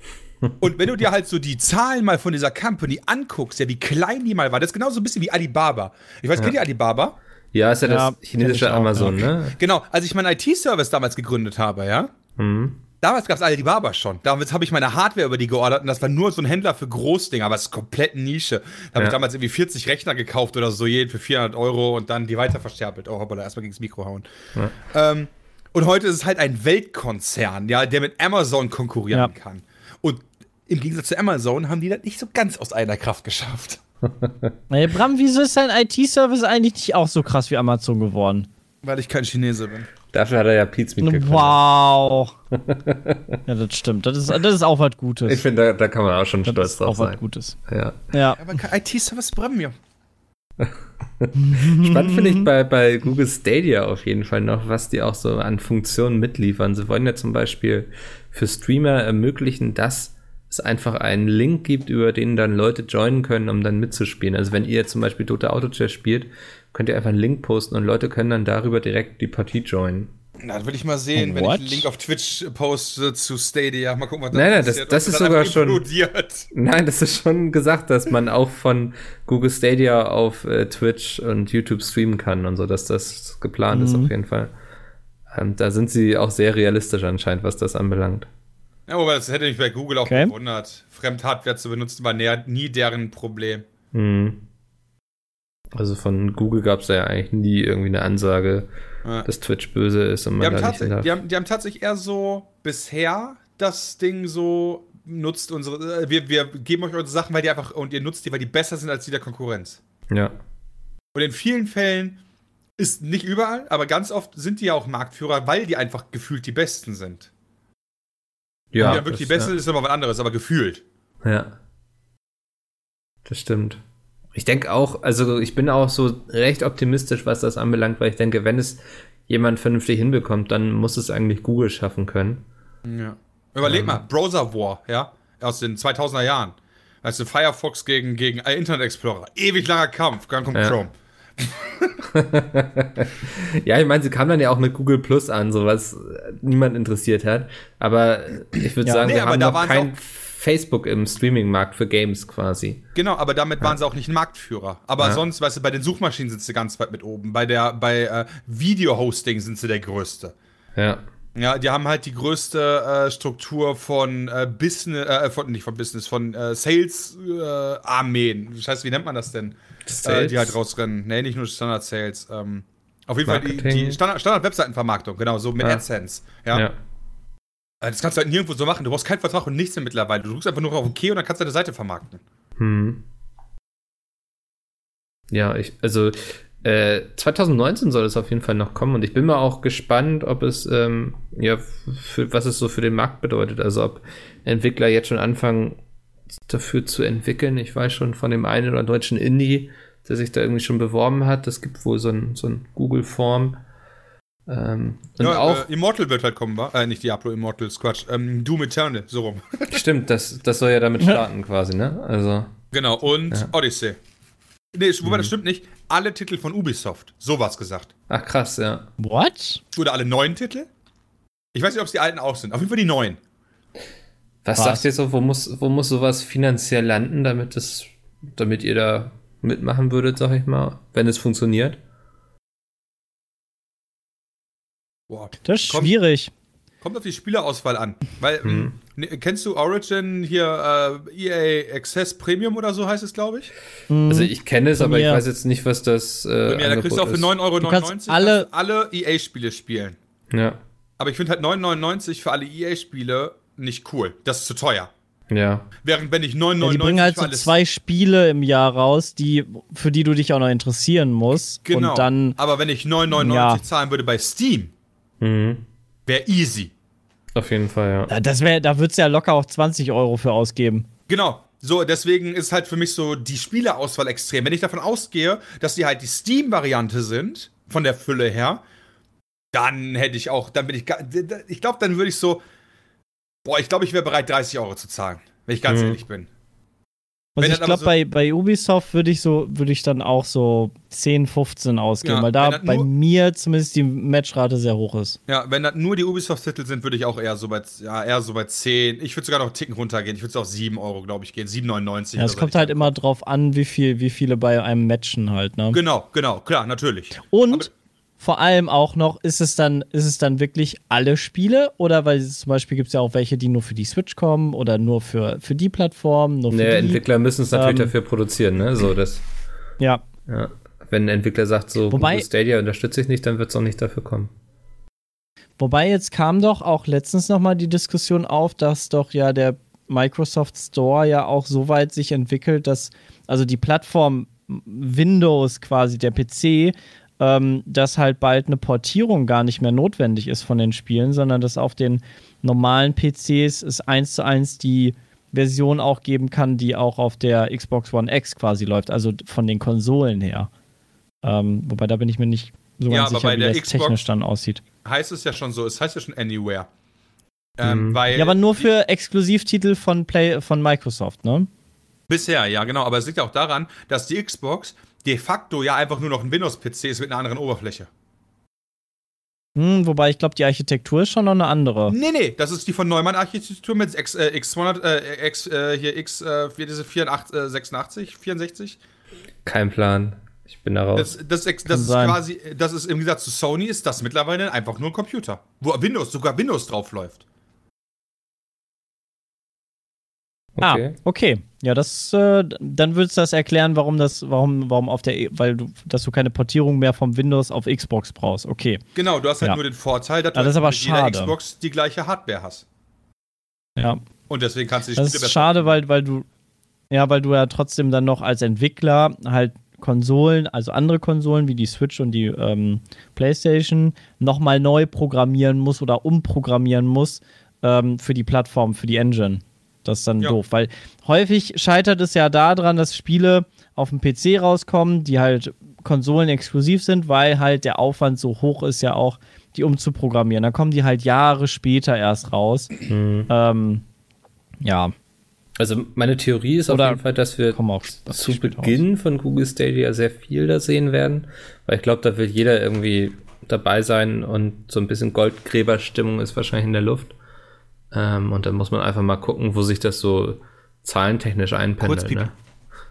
Und wenn du dir halt so die Zahlen mal von dieser Company anguckst, ja, wie klein die mal war, das ist genauso ein bisschen wie Alibaba. Ich weiß, ja. kennt ihr Alibaba? Ja, ist ja, ja das chinesische Amazon, auch, ne? Genau, als ich meinen IT-Service damals gegründet habe, ja. Mhm. Damals gab es Alibaba schon. Damals habe ich meine Hardware über die geordert und das war nur so ein Händler für Großdinger, aber es ist komplett Nische. Da habe ja. ich damals irgendwie 40 Rechner gekauft oder so, jeden für 400 Euro und dann die weiter versterbelt. Oh, hoppala, erstmal gegen das Mikro hauen. Ja. Ähm, Und heute ist es halt ein Weltkonzern, ja, der mit Amazon konkurrieren Ja. kann. Und im Gegensatz zu Amazon haben die das nicht so ganz aus einer Kraft geschafft. Ey, Bram, wieso ist dein IT-Service eigentlich nicht auch so krass wie Amazon geworden? Weil ich kein Chinese bin. Dafür hat er ja Pete's mitgekommen. Wow. ja, das stimmt. Das ist, das ist auch was Gutes. Ich finde, da, da kann man auch schon das stolz ist drauf auch was sein. Gutes. Ja. Ja. Aber kein IT-Service Premium. Spannend finde ich bei, bei Google Stadia auf jeden Fall noch, was die auch so an Funktionen mitliefern. Sie wollen ja zum Beispiel für Streamer ermöglichen, dass es einfach einen Link gibt, über den dann Leute joinen können, um dann mitzuspielen. Also wenn ihr zum Beispiel Dota Auto Chess spielt, könnt ihr einfach einen Link posten und Leute können dann darüber direkt die Partie joinen. Na, das will ich mal sehen, wenn What? ich einen Link auf Twitch poste zu Stadia. Mal gucken, was da Nein, nein, das- das Ob ist sogar schon- Implodiert. Nein, das ist schon gesagt, dass man auch von Google Stadia auf äh, Twitch und YouTube streamen kann und so, dass das geplant ist auf jeden Fall. Ähm, da sind sie auch sehr realistisch anscheinend, was das anbelangt. Ja, aber das hätte mich bei Google auch Okay. gewundert. Fremdhardware zu benutzen war näher, nie deren Problem. Mhm. Also von Google gab es ja eigentlich nie irgendwie eine Ansage, Ja. dass Twitch böse ist und Die man haben, da nicht darf. die, haben, die haben tatsächlich eher so bisher das Ding so nutzt unsere. Äh, wir, wir geben euch eure Sachen, weil die einfach und ihr nutzt die, weil die besser sind als die der Konkurrenz. Ja. Und in vielen Fällen ist nicht überall, aber ganz oft sind die ja auch Marktführer, weil die einfach gefühlt die Besten sind. Ja, Ja, wirklich die das- Besten ist immer was anderes, aber gefühlt. Ja. ja. Das stimmt. Ich denke auch, also ich bin auch so recht optimistisch, was das anbelangt, weil ich denke, wenn es jemand vernünftig hinbekommt, dann muss es eigentlich Google schaffen können. Ja. Überleg mal, Browser War, ja, aus den 2000er Jahren. Weißt du, Firefox gegen, gegen Internet Explorer. Ewig langer Kampf, dann kommt Ja. Chrome. Ja, ich meine, sie kam dann ja auch mit Google Plus an, so was äh, niemand interessiert hat. Aber ich würde Ja. sagen, Nee, wir haben da noch kein Facebook im Streaming-Markt für Games quasi. Genau, aber damit waren sie auch nicht ein Marktführer. Aber Ja. sonst, weißt du, bei den Suchmaschinen sind sie ganz weit mit oben. Bei der, bei äh, Video-Hosting sind sie der Größte. Ja. Ja, die haben halt die größte äh, Struktur von äh, Business, äh, von, nicht von Business, von äh, Sales-Armeen. Scheiße, wie nennt man das denn? Äh, Sales? die halt rausrennen. Nee, nicht nur Standard-Sales. Ähm, auf jeden Fall die, Marketing. die Standard- Standard-Webseitenvermarktung, genau, so mit Ja. AdSense. Ja. ja. Äh, Das kannst du halt nirgendwo so machen. Du brauchst keinen Vertrag und nichts mehr mittlerweile. Du drückst einfach nur auf OK und dann kannst du deine Seite vermarkten. Hm. Ja, ich, also äh, 2019 soll es auf jeden Fall noch kommen und ich bin mal auch gespannt, ob es, ähm, ja, für, was es so für den Markt bedeutet. Also ob Entwickler jetzt schon anfangen dafür zu entwickeln. Ich weiß schon von dem einen oder deutschen Indie, der sich da irgendwie schon beworben hat. Es gibt wohl so ein, so ein Google-Form. Ähm, und ja, auch, äh, Immortal wird halt kommen, wa? Äh, nicht Diablo Immortal, ist Quatsch. Ähm, Doom Eternal, so rum. stimmt, das, das soll ja damit starten quasi, ne? Also, genau, und Ja. Odyssey. Nee, wobei das stimmt nicht. Alle Titel von Ubisoft. So war's gesagt. ach krass, ja. What? Oder alle neuen Titel? Ich weiß nicht, ob es die alten auch sind. Auf jeden Fall die neuen. Was, Was? sagt ihr so, wo muss, wo muss sowas finanziell landen, damit es, damit ihr da mitmachen würdet, sag ich mal, wenn es funktioniert? Boah. Das ist Kommt- schwierig. Kommt auf die Spielerauswahl an. Weil, Mhm. Ne, kennst du Origin hier, äh, EA Access Premium oder so heißt es, glaube ich? Also ich kenne es, aber ich weiß jetzt nicht, was das äh, ja, da kriegst du auch für ist. 9,99 Euro alle- alle EA-Spiele spielen. Ja, Aber ich finde halt 9,99 für alle EA-Spiele nicht cool. Das ist zu teuer. ja, Während wenn ich Ja, 9,99 die bringen halt so zwei Spiele im Jahr raus, die, für die du dich auch noch interessieren musst. Genau. Und dann, Aber wenn ich 9,99 Ja. zahlen würde bei Steam, mhm. wäre easy. Auf jeden Fall, ja. Das wär, da würdest du ja locker auch 20 Euro für ausgeben. Genau. So, deswegen ist halt für mich so die Spieleauswahl extrem. Wenn ich davon ausgehe, dass die halt die Steam-Variante sind, von der Fülle her, dann hätte ich auch, dann bin ich, ich glaube, dann würde ich so, boah, ich glaube, ich wäre bereit, 30 Euro zu zahlen, wenn ich ganz Mhm. ehrlich bin. Also ich glaube, so- bei, bei Ubisoft würde ich so, würde ich dann auch so 10, 15 ausgeben, Ja, weil da bei mir zumindest die Matchrate sehr hoch ist. Ja, wenn das nur die Ubisoft-Titel sind, würde ich auch eher so bei, ja, eher so bei 10. Ich würde sogar noch einen Ticken runtergehen. Ich würde so auf 7 Euro, glaube ich, gehen. 7,99. Ja, es kommt halt immer drauf an, wie viel, wie viele bei einem matchen halt, ne? Genau, genau, klar, natürlich. Und Aber- vor allem auch noch, ist es dann, ist es dann wirklich alle Spiele? Oder weil zum Beispiel gibt es ja auch welche, die nur für die Switch kommen oder nur für, für die Plattform, nur für Ne, die. Entwickler müssen es natürlich Ähm, dafür produzieren, ne? So, das, Ja. ja. Wenn ein Entwickler sagt, so Wobei- Stadia unterstütze ich nicht, dann wird es auch nicht dafür kommen. Wobei jetzt kam doch auch letztens nochmal die Diskussion auf, dass doch ja der Microsoft Store ja auch so weit sich entwickelt, dass also die Plattform Windows quasi, der PC, ähm, dass halt bald eine Portierung gar nicht mehr notwendig ist von den Spielen, sondern dass auf den normalen PCs es eins zu eins die Version auch geben kann, die auch auf der Xbox One X quasi läuft, also von den Konsolen her. Ähm, wobei da bin ich mir nicht so Ja, ganz sicher, wie der das Xbox- technisch dann aussieht. Heißt es ja schon so, es heißt ja schon Anywhere. Ähm, Mhm. weil Ja, aber nur für Exklusivtitel von Play von Microsoft, ne? Bisher, ja, genau. Aber es liegt auch daran, dass die Xbox de facto ja einfach nur noch ein Windows-PC ist mit einer anderen Oberfläche. Hm, wobei ich glaube, die Architektur ist schon noch eine andere. Nee, nee, das ist die von Neumann Architektur mit X, äh, X200, äh, X, äh, hier X, äh, diese 84, äh, 86, 64. Kein Plan. Ich bin da raus. Das, das, das, das ist sein. quasi, das ist im Gegensatz zu Sony, ist das mittlerweile einfach nur ein Computer. Wo Windows, sogar Windows drauf läuft. Okay. Ah, okay. Ja, das, äh, dann würdest du das erklären, warum das, warum, warum auf der, weil du, dass du keine Portierung mehr vom Windows auf Xbox brauchst. Okay. Genau, du hast halt Ja. nur den Vorteil, dass Ah, das aber mit jeder schade. Xbox die gleiche Hardware hast. Ja. Und deswegen kannst du die Das Spiele ist schade, weil, weil du, ja, weil du ja trotzdem dann noch als Entwickler halt Konsolen, also andere Konsolen wie die Switch und die ähm, PlayStation, nochmal neu programmieren musst oder umprogrammieren musst ähm, für die Plattform, für die Engine. Das ist dann Ja. doof, weil häufig scheitert es ja daran, dass Spiele auf dem PC rauskommen, die halt Konsolen exklusiv sind, weil halt der Aufwand so hoch ist, ja auch die umzuprogrammieren. Dann kommen die halt Jahre später erst raus. Mhm. Ähm, ja, Also meine Theorie ist Oder auf jeden Fall, dass wir kommen auch zu Beginn von Google Stadia sehr viel da sehen werden, weil ich glaube, da will jeder irgendwie dabei sein und so ein bisschen Goldgräberstimmung ist wahrscheinlich in der Luft. Ähm, und dann muss man einfach mal gucken, wo sich das so zahlentechnisch einpendelt. Ne?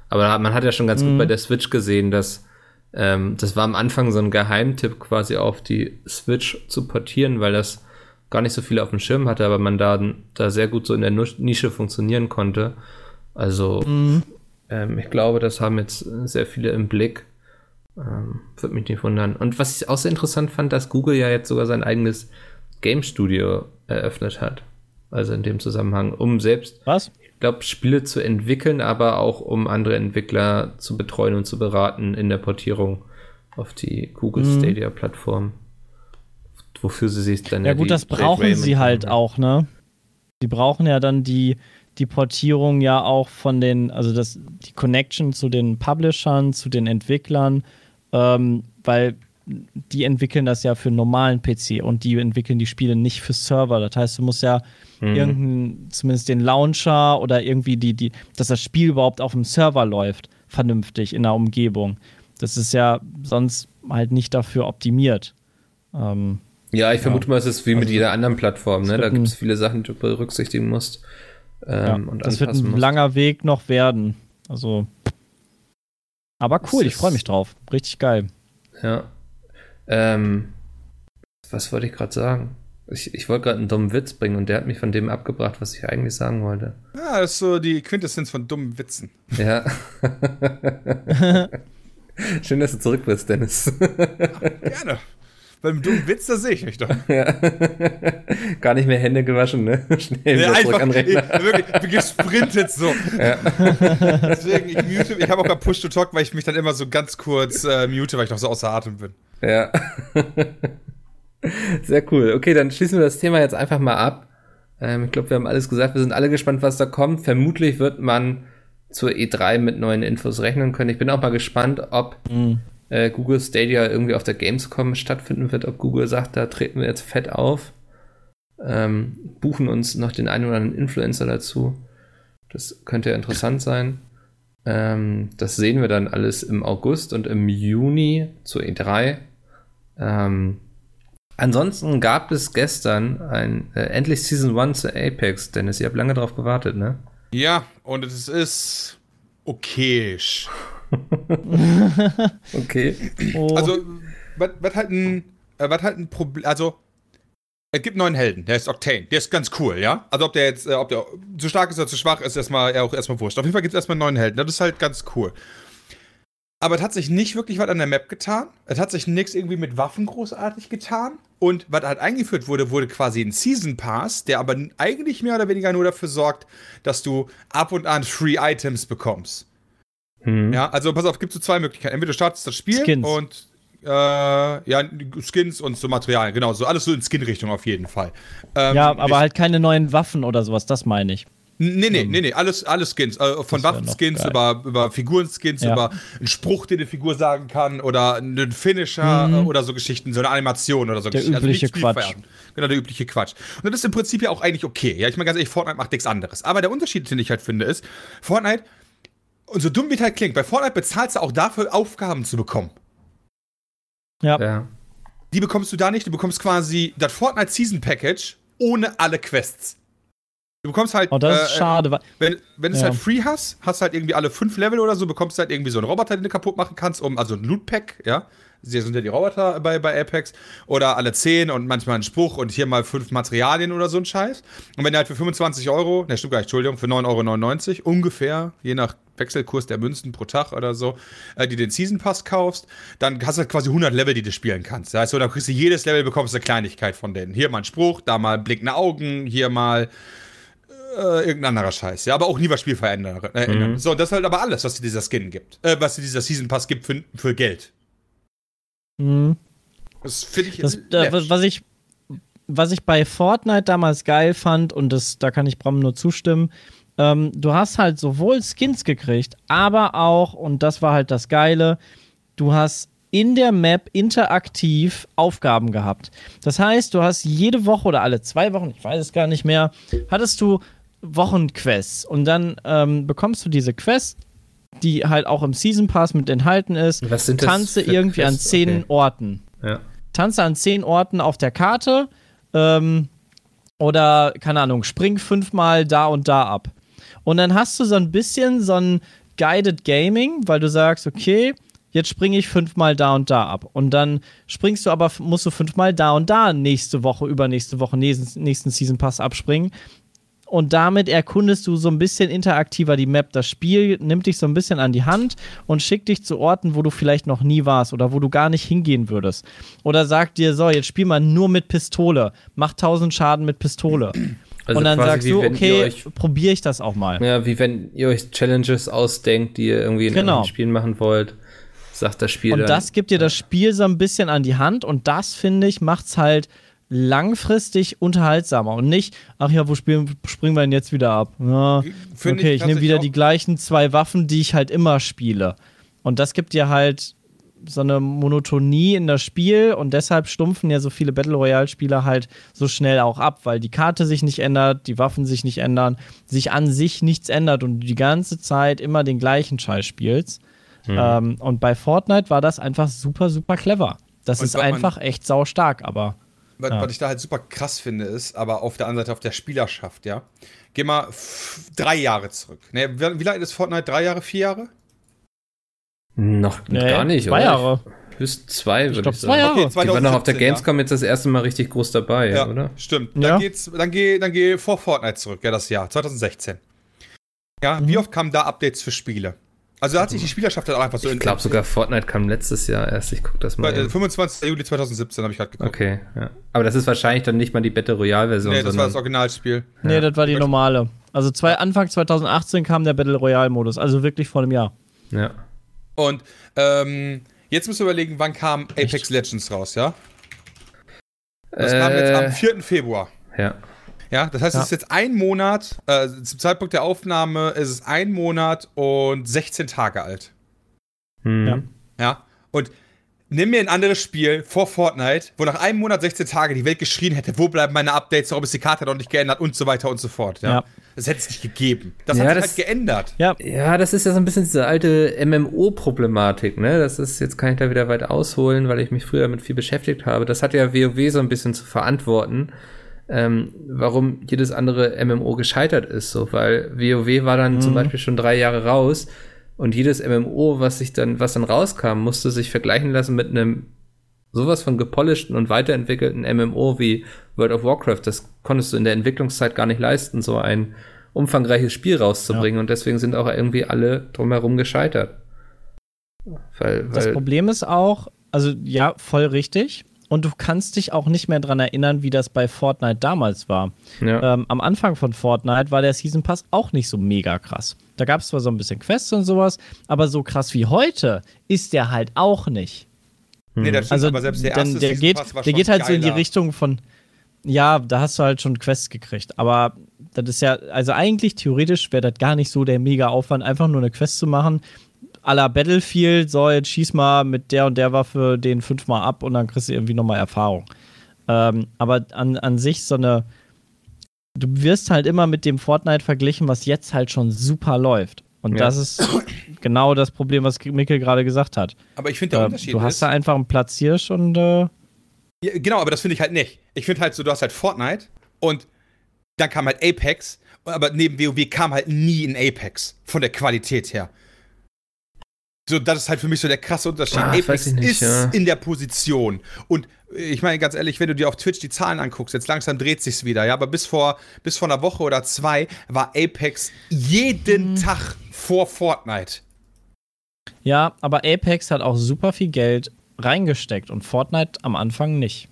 Aber man hat ja schon ganz gut bei der Switch gesehen, dass ähm, das war am Anfang so ein Geheimtipp quasi auf die Switch zu portieren, weil das gar nicht so viele auf dem Schirm hatte, aber man da, da sehr gut so in der Nische funktionieren konnte. Also ähm, ich glaube, das haben jetzt sehr viele im Blick. Ähm, Würde mich nicht wundern. Und was ich auch sehr interessant fand, dass Google ja jetzt sogar sein eigenes Game Studio eröffnet hat. Also in dem Zusammenhang, um selbst, Was? ich glaube, Spiele zu entwickeln, aber auch um andere Entwickler zu betreuen und zu beraten in der Portierung auf die Google Mhm. Stadia Plattform. Wofür sie sich dann Ja gut, die das brauchen sie halt haben. auch, ne? Die brauchen ja dann die, die Portierung ja auch von den, also das, die Connection zu den Publishern, zu den Entwicklern, ähm, weil die entwickeln das ja für einen normalen PC und die entwickeln die Spiele nicht für Server. Das heißt, du musst ja Mhm. irgendeinen, zumindest den Launcher oder irgendwie die, die, dass das Spiel überhaupt auf dem Server läuft, vernünftig in der Umgebung. Das ist ja sonst halt nicht dafür optimiert. Ähm, Ja, ich vermute mal, es ist wie mit jeder anderen Plattform. Ne? Da gibt es viele Sachen, die du berücksichtigen musst. Ja, Ähm, und das wird ein musst. langer Weg noch werden. Also. Aber cool, ich freue mich drauf. Richtig geil. Ja. Ähm, was wollte ich gerade sagen? Ich, ich wollte gerade einen dummen Witz bringen und der hat mich von dem abgebracht, was ich eigentlich sagen wollte. Ja, das ist so die Quintessenz von dummen Witzen. Ja. Schön, dass du zurück bist, Dennis. Gerne. Beim dummen Witz, da sehe ich mich doch. ja. Gar nicht mehr Hände gewaschen, ne? Schnell wieder zurück an den Rechner. ich, wirklich gesprintet so. Deswegen, ich mute, ich habe auch gerade Push to Talk, weil ich mich dann immer so ganz kurz äh, mute, weil ich noch so außer Atem bin. Ja. Sehr cool. Okay, dann schließen wir das Thema jetzt einfach mal ab. Ähm, ich glaube, wir haben alles gesagt. Wir sind alle gespannt, was da kommt. Vermutlich wird man zur E3 mit neuen Infos rechnen können. Ich bin auch mal gespannt, ob äh, Google Stadia irgendwie auf der Gamescom stattfinden wird, ob Google sagt, da treten wir jetzt fett auf. Ähm, buchen uns noch den einen oder anderen Influencer dazu. Das könnte ja interessant sein. Ähm, das sehen wir dann alles im August und im Juni zur E3. Ähm, ansonsten gab es gestern ein äh, endlich Season 1 zu Apex, Dennis. Ihr habt lange drauf gewartet, ne? Ja, und es ist okayisch. Okay. Oh, Also, was halt ein, äh, was halt ein Problem, also, es gibt neuen Helden, der ist Octane, der ist ganz cool, ja? Also, ob der jetzt, äh, ob der zu stark ist oder zu schwach, ist erstmal, ja, auch erstmal wurscht. Auf jeden Fall gibt es erstmal einen neuen Helden, das ist halt ganz cool. aber es hat sich nicht wirklich was an der Map getan. Es hat sich nichts irgendwie mit Waffen großartig getan. Und was halt eingeführt wurde, wurde quasi ein Season Pass, der aber eigentlich mehr oder weniger nur dafür sorgt, dass du ab und an Free Items bekommst. Hm. Ja, also pass auf, gibt so zwei Möglichkeiten. Entweder du startest das Spiel Skins. und äh, ja, Skins und so Materialien, genau, so alles so in Skin-Richtung auf jeden Fall. Ähm, Ja, aber ich- halt keine neuen Waffen oder sowas, das meine ich. Nee, nee, nee, nee, alles, alles Skins. Äh, von Waffenskins über, über Figurenskins, Ja. über einen Spruch, den die Figur sagen kann oder einen Finisher äh, oder so Geschichten, so eine Animation oder so Mhm. Der Geschichten. übliche nicht Quatsch. spielvererben. Genau, der übliche Quatsch. Und das ist im Prinzip ja auch eigentlich okay. Ja, ich meine ganz ehrlich, Fortnite macht nichts anderes. Aber der Unterschied, den ich halt finde, ist, Fortnite, und so dumm wie es halt klingt, bei Fortnite bezahlst du auch dafür, Aufgaben zu bekommen. Ja. Ja. Die bekommst du da nicht. Du bekommst quasi das Fortnite Season Package ohne alle Quests. Du bekommst halt. Oh, das ist äh, schade. weil- Wenn, wenn du es Ja. halt free hast, hast halt irgendwie alle fünf Level oder so, bekommst du halt irgendwie so einen Roboter, den du kaputt machen kannst, um, also ein Loot-Pack, ja. Sie sind ja die Roboter bei, bei Apex. Oder alle zehn und manchmal ein Spruch und hier mal fünf Materialien oder so ein Scheiß. Und wenn du halt für 25 Euro, ne, stimmt gar nicht, Entschuldigung, für 9,99 Euro ungefähr, je nach Wechselkurs der Münzen pro Tag oder so, äh, die den Season Pass kaufst, dann hast du halt quasi 100 Level, die du spielen kannst. Das heißt, so, dann kriegst du jedes Level, bekommst du eine Kleinigkeit von denen. Hier mal ein Spruch, da mal blickende Augen, hier mal äh, irgendein anderer Scheiß. Ja, aber auch nie was Spiel verändern. Äh, ändern. So, und das ist halt aber alles, was dir dieser Skin gibt. Äh, was dir dieser Season Pass gibt für, für Geld. Mhm. Das finde ich Das, was, ich, was ich bei Fortnite damals geil fand, und das, da kann ich Bram nur zustimmen, ähm, du hast halt sowohl Skins gekriegt, aber auch, und das war halt das Geile, du hast in der Map interaktiv Aufgaben gehabt. Das heißt, du hast jede Woche oder alle zwei Wochen, ich weiß es gar nicht mehr, hattest du Wochenquests und dann ähm, bekommst du diese Quest, die halt auch im Season Pass mit enthalten ist, Was sind das tanze irgendwie an Quests? zehn Okay. Orten Ja. tanze an zehn Orten auf der Karte ähm, oder, keine Ahnung, spring fünfmal da und da ab. Und dann hast du so ein bisschen so ein Guided Gaming, weil du sagst, okay, jetzt springe ich fünfmal da und da ab. Und dann springst du aber, musst du fünfmal da und da nächste Woche, übernächste Woche, nächsten, nächsten Season Pass abspringen. Und damit erkundest du so ein bisschen interaktiver die Map. Das Spiel nimmt dich so ein bisschen an die Hand und schickt dich zu Orten, wo du vielleicht noch nie warst oder wo du gar nicht hingehen würdest. Oder sagt dir, so, jetzt spiel mal nur mit Pistole. Mach 1000 Schaden mit Pistole. Also und dann sagst du, okay, probiere ich das auch mal. Ja, wie wenn ihr euch Challenges ausdenkt, die ihr irgendwie in Genau. Spielen machen wollt, sagt das Spiel Und das gibt dir das Spiel so ein bisschen an die Hand und das, finde ich, macht es halt langfristig unterhaltsamer und nicht, ach ja, wo spielen, springen wir denn jetzt wieder ab? Ja, okay, ich ich nehme wieder die gleichen zwei Waffen, die ich halt immer spiele. Und das gibt dir halt so eine Monotonie in das Spiel und deshalb stumpfen ja so viele Battle Royale-Spieler halt so schnell auch ab, weil die Karte sich nicht ändert, die Waffen sich nicht ändern, sich an sich nichts ändert und du die ganze Zeit immer den gleichen Scheiß spielst. Mhm. Ähm, und bei Fortnite war das einfach super, super clever. Das Und ist einfach echt sau stark, aber Was, Ja. was ich da halt super krass finde, ist, aber auf der anderen Seite auf der Spielerschaft, ja. Geh mal drei Jahre zurück. Ne, wie, wie lange ist Fortnite? Drei Jahre, vier Jahre? noch Nee, gar nicht, zwei oder? Jahre. Höchst zwei, würde glaub, ich zwei sagen. Jahre. Die waren noch auf der 2017, ja. Gamescom jetzt das erste Mal richtig groß dabei, Ja, oder? stimmt. Dann, Ja. geht's, dann, geh, dann geh vor Fortnite zurück, ja, das Jahr, 2016. Ja, Mhm. wie oft kamen da Updates für Spiele? Also da hat sich die Spielerschaft halt auch einfach so Ich glaube sogar Fortnite kam letztes Jahr erst. Ich guck das mal. Bei, äh, eben. 25. Juli 2017 habe ich halt geguckt. Okay, ja. Aber das ist wahrscheinlich dann nicht mal die Battle Royale-Version, Nee, das war das Originalspiel. nee, Ja. das war die normale. Also zwei, Anfang 2018 kam der Battle Royale-Modus, also wirklich vor einem Jahr. ja. Und ähm, jetzt müssen wir überlegen, wann kam Apex Legends raus, ja? Das kam jetzt am Äh, 4. Februar. ja. Ja, das heißt, Ja. es ist jetzt ein Monat, äh, zum Zeitpunkt der Aufnahme ist es ein Monat und 16 Tage alt. Hm. Ja. Ja, und nimm mir ein anderes Spiel vor Fortnite, wo nach einem Monat 16 Tage die Welt geschrien hätte, wo bleiben meine Updates, warum ist die Karte noch nicht geändert und so weiter und so fort. Ja, Ja. das hätte es nicht gegeben. Das Ja, hat sich das- halt geändert. Ja, Ja, das ist ja so ein bisschen diese alte MMO-Problematik, ne? Das ist, jetzt kann ich da wieder weit ausholen, weil ich mich früher damit viel beschäftigt habe. Das hat ja WoW so ein bisschen zu verantworten, ähm, warum jedes andere MMO gescheitert ist, so, weil WoW war dann zum Beispiel schon drei Jahre raus und jedes MMO, was sich dann, was dann rauskam, musste sich vergleichen lassen mit einem sowas von gepolischten und weiterentwickelten MMO wie World of Warcraft. Das konntest du in der Entwicklungszeit gar nicht leisten, so ein umfangreiches Spiel rauszubringen und deswegen sind auch irgendwie alle drumherum gescheitert. Weil, Das weil Problem ist auch, also ja, voll richtig. Und du kannst dich auch nicht mehr dran erinnern, wie das bei Fortnite damals war. ja. Ähm, am Anfang von Fortnite war der Season Pass auch nicht so mega krass. Da gab es zwar so ein bisschen Quests und sowas, aber so krass wie heute ist der halt auch nicht. Nee, das Also aber selbst der dann, erste der Season geht, Pass war der geht halt so in die geiler. Richtung von, ja, da hast du halt schon Quests gekriegt. Aber das ist ja, also eigentlich theoretisch wäre das gar nicht so der mega Aufwand, einfach nur eine Quest zu machen. A la Battlefield, so jetzt schieß mal mit der und der Waffe den fünfmal ab und dann kriegst du irgendwie nochmal Erfahrung. Ähm, aber an, an sich so eine, du wirst halt immer mit dem Fortnite verglichen, was jetzt halt schon super läuft. Und Ja. das ist genau das Problem, was Mikkel gerade gesagt hat. Aber ich finde, der Äh, Unterschied du hast da einfach einen Platz hier und äh, Ja, genau, aber das finde ich halt nicht. Ich finde halt so, du hast halt Fortnite und dann kam halt Apex, aber neben WoW kam halt nie ein Apex von der Qualität her. So, das ist halt für mich so der krasse Unterschied. Ah, Apex nicht, ist ja. in der Position. Und äh, ich meine ganz ehrlich, wenn du dir auf Twitch die Zahlen anguckst, jetzt langsam dreht sich's wieder, ja, aber bis vor, bis vor einer Woche oder zwei war Apex jeden Mhm. Tag vor Fortnite. ja, aber Apex hat auch super viel Geld reingesteckt und Fortnite am Anfang nicht.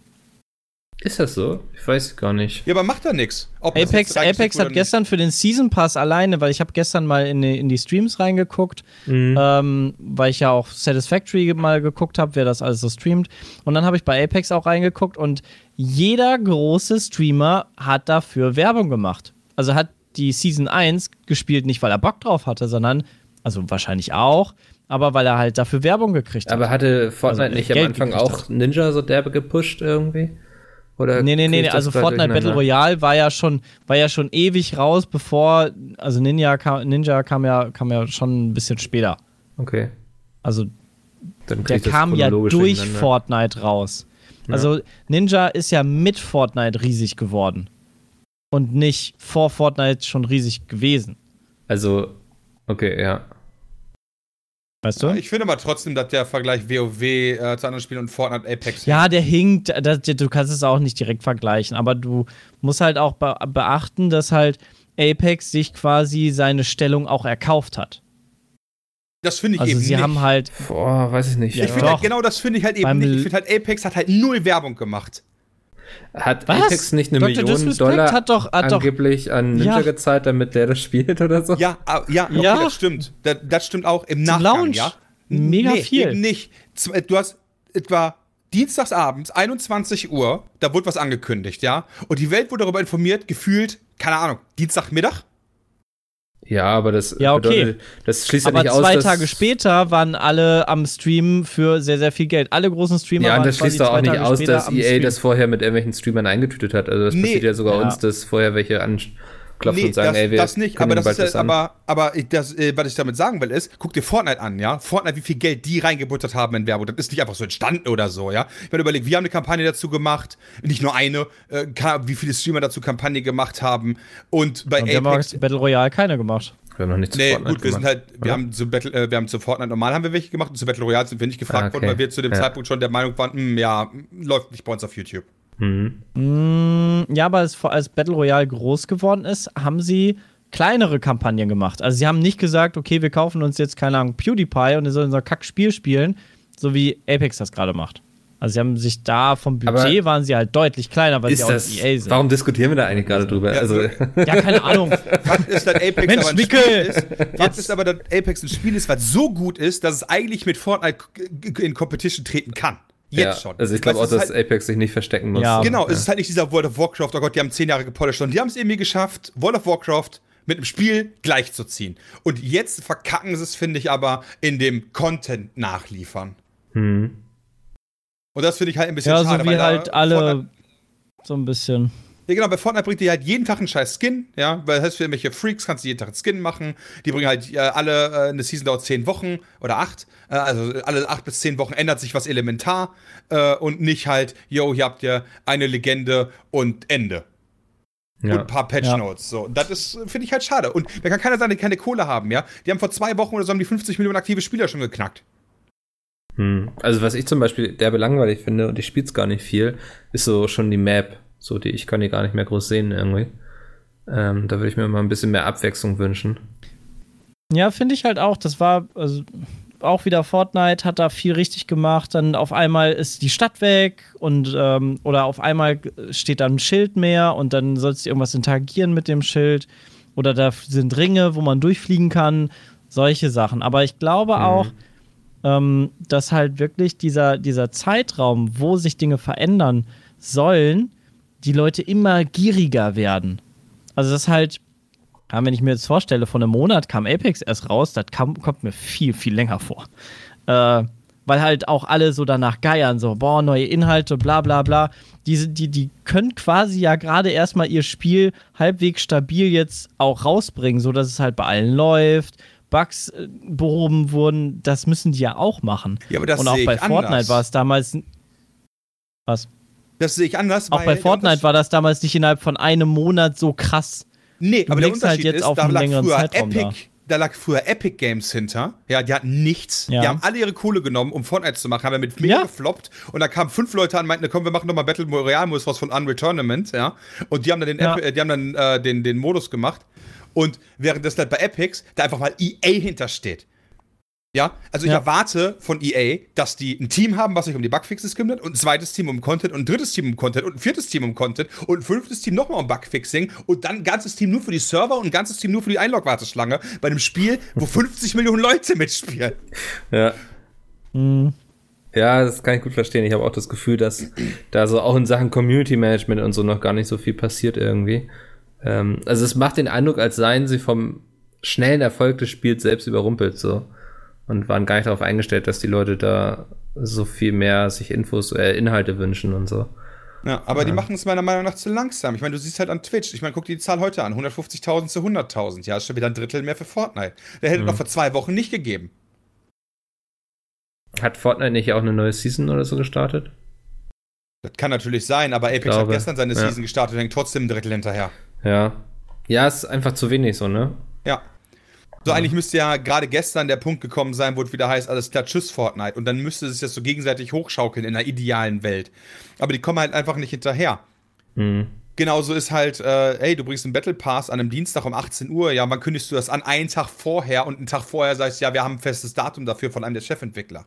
Ist das so? Ich weiß gar nicht. Ja, aber macht da nichts. Apex, Apex hat gestern für den Season Pass alleine, weil ich habe gestern mal in die, in die Streams reingeguckt, Mhm. ähm, weil ich ja auch Satisfactory mal geguckt habe, wer das alles so streamt. Und dann habe ich bei Apex auch reingeguckt und jeder große Streamer hat dafür Werbung gemacht. Also hat die Season 1 gespielt, nicht weil er Bock drauf hatte, sondern, also wahrscheinlich auch, aber weil er halt dafür Werbung gekriegt hat. Aber hatte Fortnite Also, nicht am Anfang auch Ninja so derbe gepusht irgendwie? Oder Nee, nee, nee, also Fortnite Battle? Royale war ja schon, war ja schon ewig raus, bevor, also Ninja kam, Ninja kam ja, kam ja schon ein bisschen später. Okay. Also der kam ja durch. Fortnite raus. Also Ninja ist ja mit Fortnite riesig geworden. Und nicht vor Fortnite schon riesig gewesen. Also, okay, ja. Weißt du? Ich finde aber trotzdem, dass der Vergleich WoW äh, zu anderen Spielen und Fortnite Apex Ja, der hinkt, das, du kannst es auch nicht direkt vergleichen, aber du musst halt auch be beachten, dass halt Apex sich quasi seine Stellung auch erkauft hat. Das finde ich Also eben sie nicht. haben halt, Boah, weiß ich nicht. Ja, ich finde doch. halt, genau das finde ich halt eben Beim nicht. Ich finde halt, Apex hat halt null Werbung gemacht. Hat Was? Apex nicht eine Dr. Million Disrespect Dollar hat doch- hat doch- angeblich an Ninja Ja. gezahlt, damit der das spielt oder so? Ja, ah, ja, okay, Ja. das stimmt. Das, das stimmt auch im Zum Nachgang, Launch. ja. Mega nee, viel. Eben nicht. Äh, Du hast etwa dienstagsabends, 21 Uhr, da wurde was angekündigt, ja. Und die Welt wurde darüber informiert, gefühlt, keine Ahnung, Dienstagmittag? Ja, aber das Ja, okay. bedeutet, das schließt aber ja nicht zwei aus, dass, Tage später waren alle am Stream für sehr, sehr viel Geld. Alle großen Streamer Ja, und waren das schließt doch auch zwei nicht Tage aus, dass EA Stream. das vorher mit irgendwelchen Streamern eingetütet hat. Also das Nee. passiert ja sogar Ja. uns, dass vorher welche anklopfen und sagen, das, ey, wir das nicht, aber das bald ist ja, an. aber, aber ich- das, äh, was ich damit sagen will, ist, guck dir Fortnite an, ja. Fortnite, wie viel Geld die reingebuttert haben in Werbung. Das ist nicht einfach so entstanden oder so, ja. Ich meine, überleg, wir haben eine Kampagne dazu gemacht, nicht nur eine, äh, wie viele Streamer dazu Kampagne gemacht haben. Und bei Und wir haben Apex. zu Battle Royale keine gemacht. Wir haben noch nicht zu Nee, Fortnite gut, wir sind gemacht, halt, wir oder? haben zu Battle, äh, wir haben zu Fortnite normal haben wir welche gemacht und zu Battle Royale sind wir nicht gefragt Ah, okay. worden, weil wir zu dem Ja. Zeitpunkt schon der Meinung waren, hm, ja, läuft nicht bei uns auf YouTube. Mhm. Mm, Ja, aber als, als Battle Royale groß geworden ist, haben sie kleinere Kampagnen gemacht. Also sie haben nicht gesagt, okay, wir kaufen uns jetzt, keine Ahnung, PewDiePie und er soll unser Kack-Spiel spielen, so wie Apex das gerade macht. Also sie haben sich da vom Budget Aber waren sie halt deutlich kleiner, weil Ist sie auch das, nicht EA sind. warum diskutieren wir da eigentlich gerade drüber? Ja, also, Ja, keine Ahnung. Fakt ist, dass Apex Mensch, aber ein! Spiel ist. Fakt ist aber, dass Apex ein Spiel ist, was so gut ist, dass es eigentlich mit Fortnite in Competition treten kann. Jetzt ja, schon. Also ich glaube auch, dass halt, Apex sich nicht verstecken muss. Ja. Genau, es ist halt nicht dieser World of Warcraft, oh Gott, die haben zehn Jahre gepolished, sondern die haben es irgendwie geschafft, World of Warcraft mit einem Spiel gleichzuziehen. Und jetzt verkacken sie es, finde ich, aber in dem Content nachliefern. Hm. Und das finde ich halt ein bisschen Ja, so schade. wie weil da halt alle so ein bisschen. Ja, genau, bei Fortnite bringt die halt jeden Tag einen scheiß Skin, ja, weil das heißt, für irgendwelche Freaks kannst du jeden Tag einen Skin machen. Die bringen halt äh, alle, äh, eine Season dauert zehn Wochen oder acht, äh, also alle acht bis zehn Wochen ändert sich was elementar äh, und nicht halt, yo, hier habt ihr eine Legende und Ende. Und Ja. ein paar Patch Ja. Notes. So, Und das ist, äh, finde ich halt schade. Und da kann keiner sagen, die keine Kohle haben, ja. Die haben vor zwei Wochen oder so haben die 50 Millionen aktive Spieler schon geknackt. Hm. Also was ich zum Beispiel derbe langweilig finde, und ich spiele es gar nicht viel, ist so schon die Map. So, die ich kann die gar nicht mehr groß sehen irgendwie. Ähm, da würde ich mir mal ein bisschen mehr Abwechslung wünschen. Ja, finde ich halt auch. Das war, also, auch wieder Fortnite hat da viel richtig gemacht. Dann auf einmal ist die Stadt weg und ähm, oder auf einmal steht da ein Schild mehr und dann sollst du irgendwas interagieren mit dem Schild. Oder da sind Ringe, wo man durchfliegen kann. Solche Sachen. Aber ich glaube Mhm. auch, ähm, dass halt wirklich dieser, dieser Zeitraum, wo sich Dinge verändern sollen, die Leute immer gieriger werden. Also das ist halt, ja, wenn ich mir jetzt vorstelle, von einem Monat kam Apex erst raus, das kam, kommt mir viel, viel länger vor. Äh, weil halt auch alle so danach geiern, so, boah, neue Inhalte, bla bla bla. Diese, die, die können quasi ja gerade erstmal ihr Spiel halbwegs stabil jetzt auch rausbringen, sodass es halt bei allen läuft. Bugs äh, behoben wurden, das müssen die ja auch machen. Ja, aber das Und auch bei Fortnite war es damals. Was? Das sehe ich anders. Auch bei Fortnite war das damals nicht innerhalb von einem Monat so krass. Nee, Du aber der halt Unterschied jetzt ist, auf da einen lag längeren früher Zeitraum Epic, da. lag früher Epic Games hinter. Ja, die hatten nichts. Ja. Die haben alle ihre Kohle genommen, um Fortnite zu machen, haben damit mega Ja. gefloppt. Und da kamen fünf Leute an und meinten, komm, wir machen nochmal Battle Royale Modus was von Unreal Tournament, ja. Und die haben dann den, Ja. Epi- äh, die haben dann äh, den, den Modus gemacht. Und während das halt bei Epics da einfach mal EA hintersteht. Ja, also ich Ja. erwarte von EA, dass die ein Team haben, was sich um die Bugfixes kümmert, und ein zweites Team um Content und ein drittes Team um Content und ein viertes Team um Content und ein fünftes Team nochmal um Bugfixing und dann ein ganzes Team nur für die Server und ein ganzes Team nur für die Einlog-Warteschlange bei einem Spiel, wo 50 Millionen Leute mitspielen. Ja. Ja, das kann ich gut verstehen. Ich habe auch das Gefühl, dass da so auch in Sachen Community Management und so noch gar nicht so viel passiert irgendwie. Ähm, also es macht den Eindruck, als seien sie vom schnellen Erfolg des Spiels selbst überrumpelt so und waren gar nicht darauf eingestellt, dass die Leute da so viel mehr sich Infos, äh, Inhalte wünschen und so. Ja, aber die machen es meiner Meinung nach zu langsam. Ich meine, du siehst halt an Twitch. Ich meine, guck dir die Zahl heute an. 150.000 zu 100.000. Ja, ist schon wieder ein Drittel mehr für Fortnite. Der hätte noch vor zwei Wochen nicht gegeben. Hat Fortnite nicht auch eine neue Season oder so gestartet? Das kann natürlich sein, aber Apex hat gestern seine ja. Season gestartet und hängt trotzdem ein Drittel hinterher. Ja. Ja, ist einfach zu wenig so, ne? Ja. So, eigentlich müsste ja gerade gestern der Punkt gekommen sein, wo es wieder heißt, alles klar, tschüss Fortnite. Und dann müsste es das so gegenseitig hochschaukeln in einer idealen Welt. Aber die kommen halt einfach nicht hinterher. Mhm. Genauso ist halt, äh, hey, du bringst einen Battle Pass an einem Dienstag um 18 Uhr, ja, wann kündigst du das an? Einen Tag vorher und einen Tag vorher sagst du, ja, wir haben ein festes Datum dafür von einem der Chefentwickler.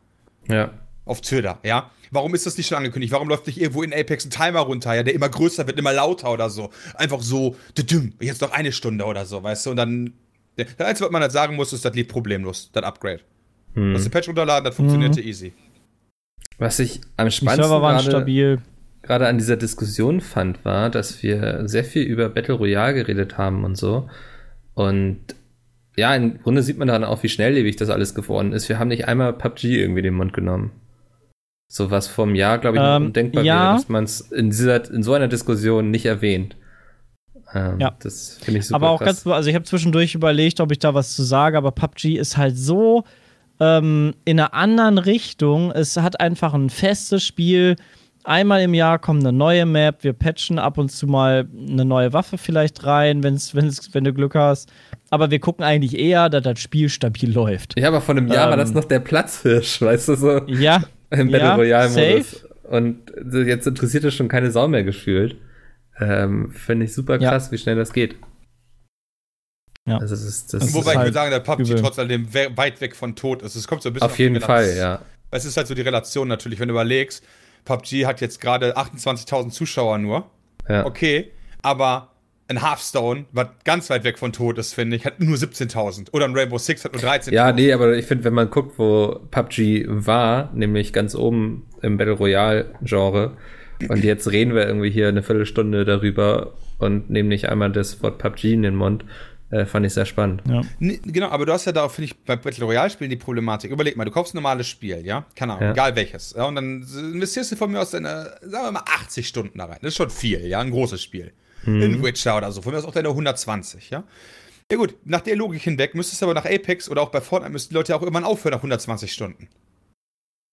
Ja. Auf Twitter, ja. Warum ist das nicht schon angekündigt? Warum läuft nicht irgendwo in Apex ein Timer runter, ja, der immer größer wird, immer lauter oder so? Einfach so, jetzt noch eine Stunde oder so, weißt du? Und dann, das Einzige, was man halt sagen muss, ist, das lief problemlos, das Upgrade. Hm. Den Patch runterladen, das funktionierte easy. Was ich am spannendsten gerade- stabil. gerade an dieser Diskussion fand, war, dass wir sehr viel über Battle Royale geredet haben und so. Und ja, im Grunde sieht man dann auch, wie schnelllebig das alles geworden ist. Wir haben nicht einmal PUBG irgendwie den Mund genommen. So was vom Jahr, glaube ich, noch Ähm, undenkbar ja. wäre, dass man es in, dieser- in so einer Diskussion nicht erwähnt. Ähm, Ja. Das finde ich super aber auch krass. ganz, also ich habe zwischendurch überlegt, ob ich da was zu sage, aber PUBG ist halt so ähm, in einer anderen Richtung. Es hat einfach ein festes Spiel. Einmal im Jahr kommt eine neue Map, wir patchen ab und zu mal eine neue Waffe vielleicht rein, wenn's, wenn's, wenn du Glück hast. Aber wir gucken eigentlich eher, dass das Spiel stabil läuft. ja, aber vor einem Jahr war Ähm, das noch der Platzhirsch, weißt du so? Ja, Im Battle ja, Royale-Modus. Und jetzt interessiert es schon keine Sau mehr gefühlt. Ähm, Finde ich super Ja. krass, wie schnell das geht. Ja. Also das ist, das ist Wobei ich halt würde sagen, der PUBG übel. trotz alledem we weit weg von tot ist. Es kommt so ein bisschen auf jeden die Fall, ja. Es ist halt so die Relation natürlich, wenn du überlegst, PUBG hat jetzt gerade 28.000 Zuschauer nur. ja. Okay, aber ein Hearthstone, was ganz weit weg von tot ist, finde ich, hat nur 17.000. Oder ein Rainbow Six hat nur 13.000. Ja, nee, aber ich finde, wenn man guckt, wo PUBG war, nämlich ganz oben im Battle Royale-Genre, und jetzt reden wir irgendwie hier eine Viertelstunde darüber und nehmen nicht einmal das Wort PUBG in den Mund, äh, fand ich sehr spannend. Ja. Nee, genau, aber du hast ja da, finde ich, bei Battle Royale-Spielen die Problematik. Überleg mal, du kaufst ein normales Spiel, ja? Keine Ahnung, Ja. egal welches. Ja? Und dann investierst du von mir aus deine, sagen wir mal, 80 Stunden da rein. Das ist schon viel, ja? Ein großes Spiel. In Witcher oder so. Von mir aus auch deine 120, ja? Ja gut, nach der Logik hinweg müsstest du aber nach Apex oder auch bei Fortnite müssten die Leute auch irgendwann aufhören nach 120 Stunden.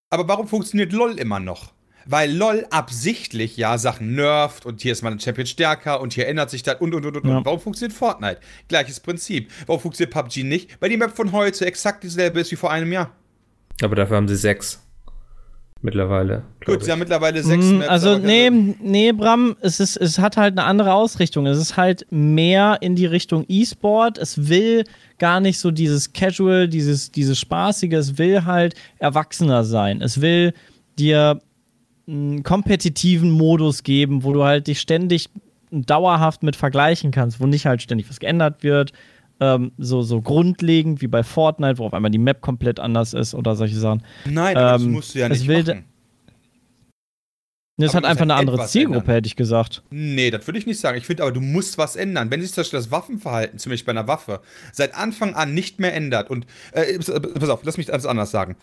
Aber warum funktioniert LOL immer noch? Weil LOL absichtlich ja Sachen nervt und hier ist mal ein Champion stärker und hier ändert sich das und und und und. Ja. und. Warum funktioniert Fortnite? Gleiches Prinzip. Warum funktioniert PUBG nicht? Weil die Map von heute exakt dieselbe ist wie vor einem Jahr. Aber dafür haben sie sechs. mittlerweile. Gut, sie haben mittlerweile sechs Mm, Maps. Also, nee, nee, Bram, es, ist, es hat halt eine andere Ausrichtung. Es ist halt mehr in die Richtung E-Sport. Es will gar nicht so dieses Casual, dieses, dieses Spaßige. Es will halt erwachsener sein. Es will dir einen kompetitiven Modus geben, wo du halt dich ständig dauerhaft mit vergleichen kannst, wo nicht halt ständig was geändert wird. Ähm, so, so grundlegend wie bei Fortnite, wo auf einmal die Map komplett anders ist oder solche Sachen. Nein, aber das ähm, musst du ja nicht will- machen. Das Aber hat einfach eine halt andere etwas Zielgruppe, ändern. hätte ich gesagt. Nee, das würde ich nicht sagen. Ich finde aber, du musst was ändern. Wenn sich zum Beispiel das Waffenverhalten, zum Beispiel bei einer Waffe, seit Anfang an nicht mehr ändert und, äh, pass auf, lass mich das anders sagen.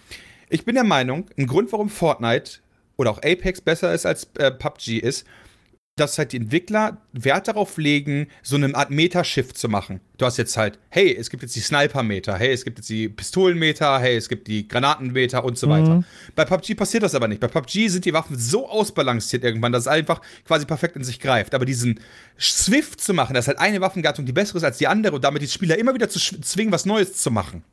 Ich bin der Meinung, ein Grund, warum Fortnite oder auch Apex besser ist als äh, PUBG ist, dass halt die Entwickler Wert darauf legen, so eine Art Meta-Shift zu machen. Du hast jetzt halt, hey, es gibt jetzt die Sniper-Meter, hey, es gibt jetzt die Pistolen-Meter, hey, es gibt die Granaten-Meter und so weiter. Bei PUBG passiert das aber nicht. Bei PUBG sind die Waffen so ausbalanciert irgendwann, dass es einfach quasi perfekt in sich greift. Aber diesen Swift zu machen, dass halt eine Waffengattung die bessere ist als die andere und damit die Spieler immer wieder zu zwingen, was Neues zu machen.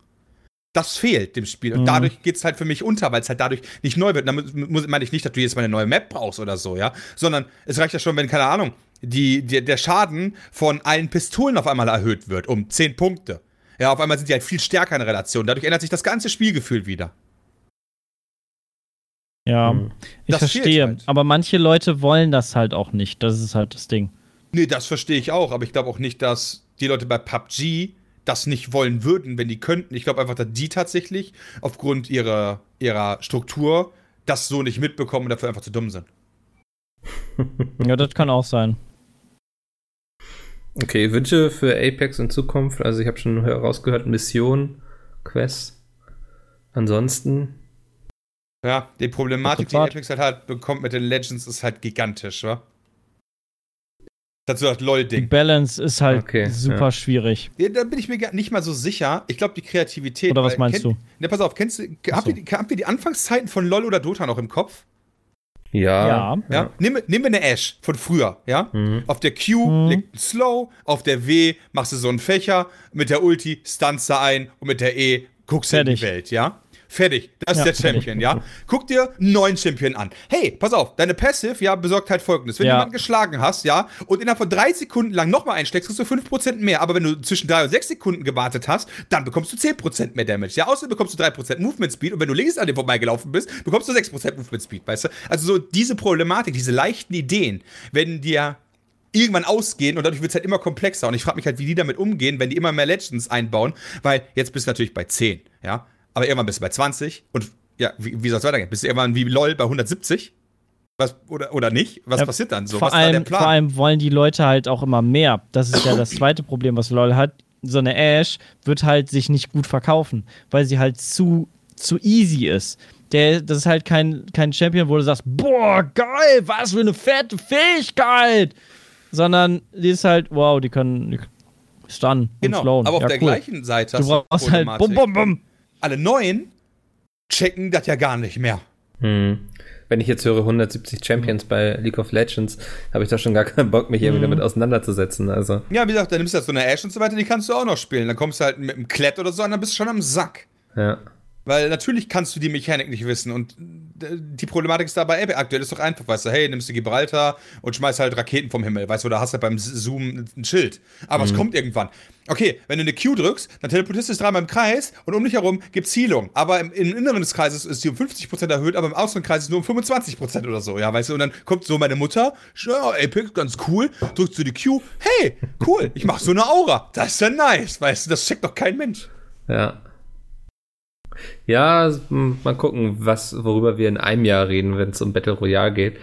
Das fehlt dem Spiel. Und Mhm. dadurch geht es halt für mich unter, weil es halt dadurch nicht neu wird. Damit muss, meine ich nicht, dass du jetzt mal eine neue Map brauchst oder so, ja. Sondern es reicht ja schon, wenn, keine Ahnung, die, die, der Schaden von allen Pistolen auf einmal erhöht wird um 10 Punkte. Ja, auf einmal sind die halt viel stärker in Relation. Dadurch ändert sich das ganze Spielgefühl wieder. Ja, Hm. ich Das verstehe. halt. Aber manche Leute wollen das halt auch nicht. Das ist halt das Ding. Nee, das verstehe ich auch, aber ich glaube auch nicht, dass die Leute bei PUBG das nicht wollen würden, wenn die könnten. Ich glaube einfach, dass die tatsächlich aufgrund ihrer, ihrer Struktur das so nicht mitbekommen und dafür einfach zu dumm sind. Ja, das kann auch sein. Okay, Wünsche für Apex in Zukunft. Also ich habe schon herausgehört, Mission, Quest. Ansonsten, Ja, die Problematik, die. Apex halt, halt bekommt mit den Legends, ist halt gigantisch, wa? Dazu das Die LOL-Ding. Balance ist halt Okay, super ja. schwierig. Ja, da bin ich mir gar nicht mal so sicher. Ich glaube, die Kreativität. Oder was meinst kennt, du? Ne, pass auf, kennst du, habt, so. ihr, die- habt ihr die Anfangszeiten von LOL oder Dota noch im Kopf? ja. Ja. Ja. Nehmen, wir- nehmen wir eine Ash von früher, ja? Mhm. Auf der Q Mhm. liegt ein Slow, auf der W machst du so einen Fächer, mit der Ulti stunst du ein und mit der E guckst du in die. Welt, ja? Fertig. Das ist Ja, der Champion, ja? Guck dir einen neuen Champion an. Hey, pass auf, deine Passive, ja, besorgt halt folgendes. Wenn Ja. du jemanden geschlagen hast, ja, und innerhalb von drei Sekunden lang nochmal einsteckst, kriegst du 5% mehr. Aber wenn du zwischen drei und sechs Sekunden gewartet hast, dann bekommst du 10% mehr Damage. Ja, außerdem bekommst du 3% Movement Speed und wenn du links an dir vorbeigelaufen bist, bekommst du 6% Movement Speed, weißt du? Also so diese Problematik, diese leichten Ideen, wenn dir irgendwann ausgehen und dadurch wird es halt immer komplexer. Und ich frage mich halt, wie die damit umgehen, wenn die immer mehr Legends einbauen, weil jetzt bist du natürlich bei 10, ja. Aber irgendwann bist du bei 20 und ja, wie, wie soll es weitergehen? Bist du irgendwann wie LOL bei 170? Was, oder, oder nicht? Was Ja, passiert dann so? vor, allem, vor allem wollen die Leute halt auch immer mehr. Das ist ja das zweite Problem, was LOL hat. So eine Ash wird halt sich nicht gut verkaufen, weil sie halt zu, zu easy ist. Der, das ist halt kein, kein Champion, wo du sagst, boah, geil, was für eine fette Fähigkeit. Sondern die ist halt, wow, die können stunnen genau, und slowen. aber auf ja, der cool. gleichen Seite Du brauchst halt bum, bum, bum. Alle Neuen checken das ja gar nicht mehr. Hm. Wenn ich jetzt höre 170 Champions bei League of Legends, habe ich doch schon gar keinen Bock, mich irgendwie damit auseinanderzusetzen. Also, Ja, wie gesagt, dann nimmst du halt so eine Ash und so weiter, die kannst du auch noch spielen. Dann kommst du halt mit einem Klett oder so und dann bist du schon am Sack. ja. Weil natürlich kannst du die Mechanik nicht wissen und äh, die Problematik ist dabei, Apex aktuell ist doch einfach, weißt du, hey, nimmst du Gibraltar und schmeißt halt Raketen vom Himmel, weißt du, oder hast halt beim Zoom ein Schild. Aber es kommt irgendwann. Okay, wenn du eine Q drückst, dann teleportierst du es dreimal im Kreis und um dich herum gibt's Healung. Aber im, im Inneren des Kreises ist sie um 50% erhöht, aber im äußeren Kreis ist es nur um 25% oder so, ja, weißt du, und dann kommt so meine Mutter, ja, Apex, ganz cool, drückst du die Q, hey, cool, ich mach so eine Aura, das ist ja nice, weißt du, das checkt doch kein Mensch. Ja. Ja, mal gucken, was, worüber wir in einem Jahr reden, wenn es um Battle Royale geht.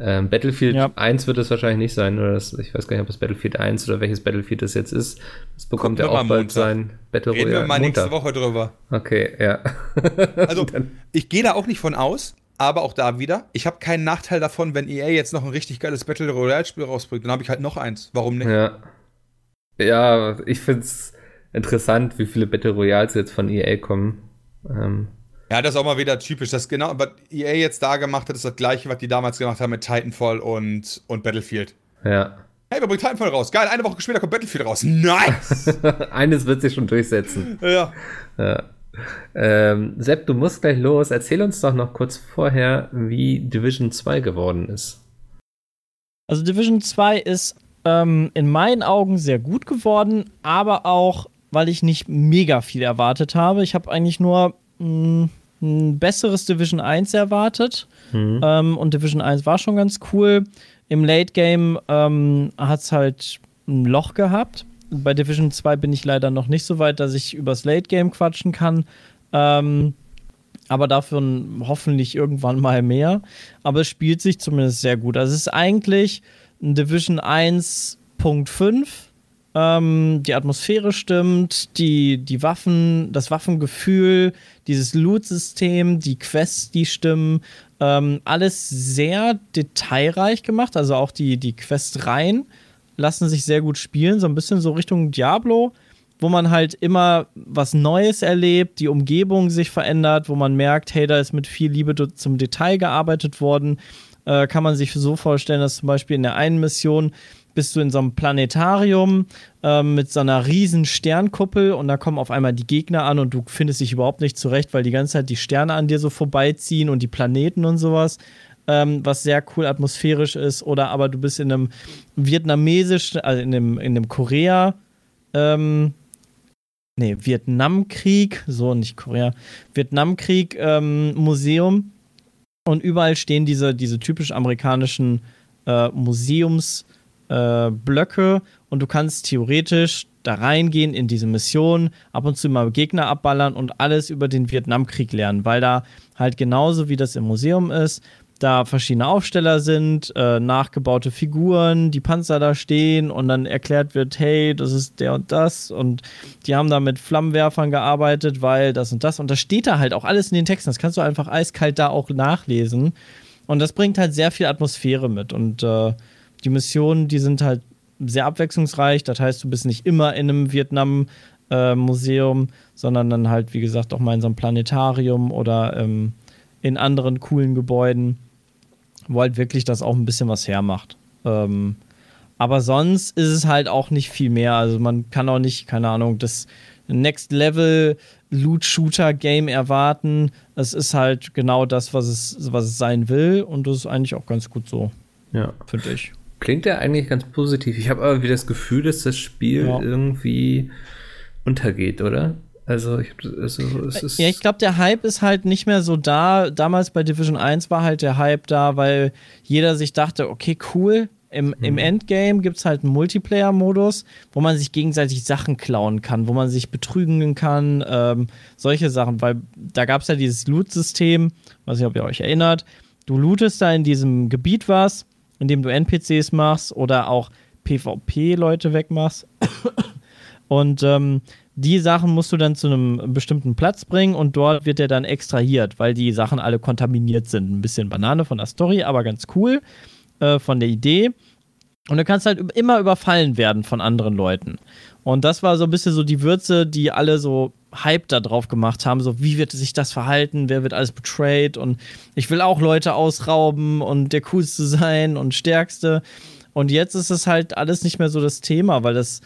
Ähm, Battlefield Ja. 1 wird es wahrscheinlich nicht sein, oder das, ich weiß gar nicht, ob es Battlefield 1 oder welches Battlefield das jetzt ist. Das bekommt wir auch mal bald Montag. sein Battle Reden Royale. wir mal nächste Montag. Woche drüber. Okay, ja. Also, ich gehe da auch nicht von aus, aber auch da wieder, ich habe keinen Nachteil davon, wenn EA jetzt noch ein richtig geiles Battle Royale-Spiel rausbringt. Dann habe ich halt noch eins. Warum nicht? ja. Ja, ich find's interessant, wie viele Battle Royals jetzt von EA kommen. Ähm, Ja, das ist auch mal wieder typisch. Das genau, was EA jetzt da gemacht hat, ist das gleiche, was die damals gemacht haben mit Titanfall und, und Battlefield. ja. Hey, wir bringen Titanfall raus. Geil, eine Woche später kommt Battlefield raus. Nice! Eines wird sich schon durchsetzen. ja. Ja. Ähm, Sepp, du musst gleich los. Erzähl uns doch noch kurz vorher, wie Division 2 geworden ist. Also Division 2 ist ähm, in meinen Augen sehr gut geworden, aber auch, weil ich nicht mega viel erwartet habe. Ich habe eigentlich nur mh, ein besseres Division 1 erwartet. Mhm. Ähm, und Division 1 war schon ganz cool. Im Late Game ähm, hat es halt ein Loch gehabt. Bei Division 2 bin ich leider noch nicht so weit, dass ich übers Late Game quatschen kann. Ähm, aber dafür hoffentlich irgendwann mal mehr. Aber es spielt sich zumindest sehr gut. Also es ist eigentlich ein Division 1.5. Ähm, die Atmosphäre stimmt, die, die Waffen, das Waffengefühl, dieses Loot-System, die Quests, die stimmen. Ähm, alles sehr detailreich gemacht. Also auch die, die Questreihen lassen sich sehr gut spielen. So ein bisschen so Richtung Diablo wo man halt immer was Neues erlebt, die Umgebung sich verändert, wo man merkt, hey, da ist mit viel Liebe zum Detail gearbeitet worden. Äh, kann man sich so vorstellen, dass zum Beispiel in der einen Mission bist du in so einem Planetarium äh, mit so einer riesen Sternkuppel und da kommen auf einmal die Gegner an und du findest dich überhaupt nicht zurecht, weil die ganze Zeit die Sterne an dir so vorbeiziehen und die Planeten und sowas. Ähm, was sehr cool atmosphärisch ist, oder aber du bist in einem vietnamesischen, also in einem, in einem Korea, ähm, nee, Vietnamkrieg, so nicht Korea, Vietnamkrieg ähm, Museum und überall stehen diese, diese typisch amerikanischen äh, Museumsblöcke äh, und du kannst theoretisch da reingehen in diese Mission, ab und zu mal Gegner abballern und alles über den Vietnamkrieg lernen, weil da halt genauso wie das im Museum ist, da verschiedene Aufsteller sind, äh, nachgebaute Figuren, die Panzer da stehen und dann erklärt wird, hey, das ist der und das und die haben da mit Flammenwerfern gearbeitet, weil das und das und das steht da halt auch alles in den Texten, das kannst du einfach eiskalt da auch nachlesen und das bringt halt sehr viel Atmosphäre mit und äh, die Missionen, die sind halt sehr abwechslungsreich, das heißt, du bist nicht immer in einem Vietnam äh, Museum, sondern dann halt, wie gesagt, auch mal in so einem Planetarium oder ähm, in anderen coolen Gebäuden wo halt wirklich das auch ein bisschen was hermacht. Ähm, aber sonst ist es halt auch nicht viel mehr. Also man kann auch nicht, keine Ahnung, das Next Level Loot Shooter Game erwarten. Es ist halt genau das, was es, was es sein will und das ist eigentlich auch ganz gut so. Ja. Finde ich. Klingt ja eigentlich ganz positiv. Ich habe aber wieder das Gefühl, dass das Spiel ja. irgendwie untergeht, oder? Also, ich, also es ist. Ja, ich glaube, der Hype ist halt nicht mehr so da. Damals bei Division 1 war halt der Hype da, weil jeder sich dachte, okay, cool. Im, mhm. im Endgame gibt es halt einen Multiplayer-Modus, wo man sich gegenseitig Sachen klauen kann, wo man sich betrügen kann, ähm, solche Sachen, weil da gab es ja dieses Loot-System, weiß nicht, ob ihr euch erinnert. Du lootest da in diesem Gebiet was, in dem du NPCs machst oder auch PvP-Leute wegmachst. Und ähm, die Sachen musst du dann zu einem bestimmten Platz bringen und dort wird er dann extrahiert, weil die Sachen alle kontaminiert sind. Ein bisschen Banane von der Story, aber ganz cool äh, von der Idee. Und du kannst halt immer überfallen werden von anderen Leuten. Und das war so ein bisschen so die Würze, die alle so Hype da drauf gemacht haben. So, wie wird sich das verhalten? Wer wird alles betrayed? Und ich will auch Leute ausrauben und der Coolste sein und Stärkste. Und jetzt ist es halt alles nicht mehr so das Thema, weil das